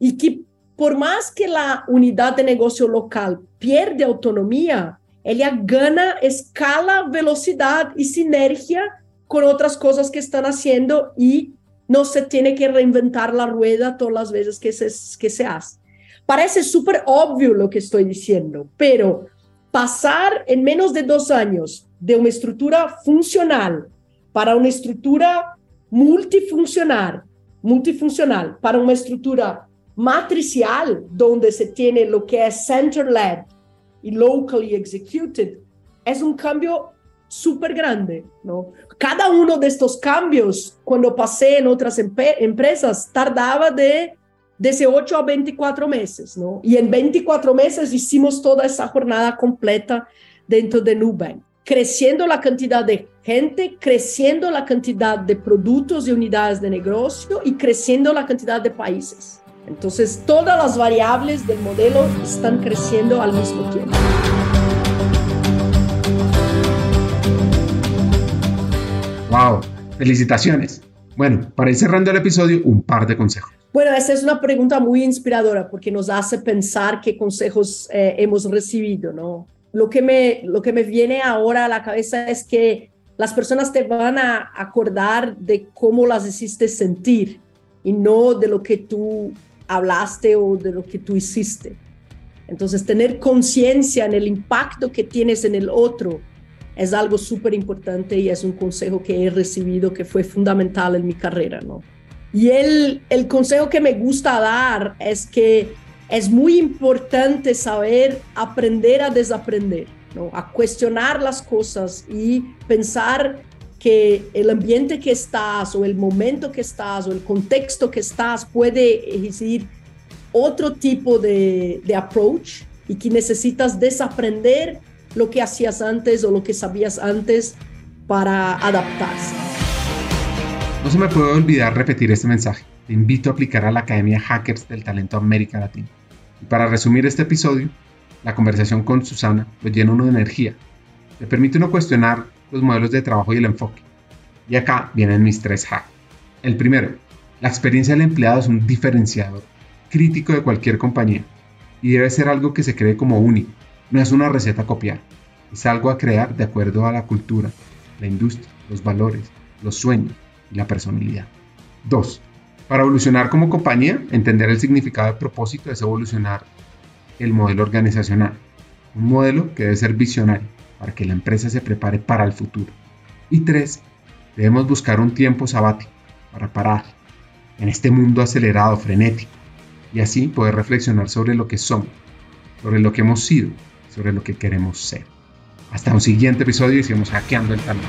Y que por más que la unidad de negocio local pierde autonomía, ela gana escala, velocidade e sinergia com outras coisas que estão haciendo e não se tem que reinventar a rueda todas as vezes que se, que se hace. Parece super óbvio o que estou dizendo, pero passar em menos de dois anos de uma estrutura funcional para uma estrutura multifuncional, multifuncional para uma estrutura matricial, onde se tem o que é center-led, y locally executed, es un cambio súper grande, ¿no? Cada uno de estos cambios, cuando pasé en otras empresas, tardaba de desde 8 a 24 meses, ¿no? Y en 24 meses hicimos toda esa jornada completa dentro de Nubank, creciendo la cantidad de gente, creciendo la cantidad de productos y unidades de negocio y creciendo la cantidad de países. Entonces, todas las variables del modelo están creciendo al mismo tiempo. ¡Wow! Felicitaciones. Bueno, para ir cerrando el episodio, un par de consejos. Bueno, esa es una pregunta muy inspiradora porque nos hace pensar qué consejos eh, hemos recibido, ¿no? Lo que, me, lo que me viene ahora a la cabeza es que las personas te van a acordar de cómo las hiciste sentir y no de lo que tú hablaste o de lo que tú hiciste. Entonces, tener conciencia en el impacto que tienes en el otro es algo súper importante y es un consejo que he recibido que fue fundamental en mi carrera, ¿no? Y el, el consejo que me gusta dar es que es muy importante saber aprender a desaprender, ¿no? a cuestionar las cosas y pensar que el ambiente que estás o el momento que estás o el contexto que estás puede exigir otro tipo de, de approach y que necesitas desaprender lo que hacías antes o lo que sabías antes para adaptarse. No se me puede olvidar repetir este mensaje. Te invito a aplicar a la Academia Hackers del Talento América Latina. Y para resumir este episodio, la conversación con Susana lo llena uno de energía. Le permite uno cuestionar los modelos de trabajo y el enfoque. Y acá vienen mis tres hacks. El primero, la experiencia del empleado es un diferenciador crítico de cualquier compañía y debe ser algo que se cree como único. No es una receta a copiar, es algo a crear de acuerdo a la cultura, la industria, los valores, los sueños y la personalidad. 2. Para evolucionar como compañía, entender el significado de propósito es evolucionar el modelo organizacional. Un modelo que debe ser visionario para que la empresa se prepare para el futuro. Y 3. Debemos buscar un tiempo sabático para parar en este mundo acelerado, frenético, y así poder reflexionar sobre lo que somos, sobre lo que hemos sido, sobre lo que queremos ser. Hasta un siguiente episodio y sigamos hackeando el talento.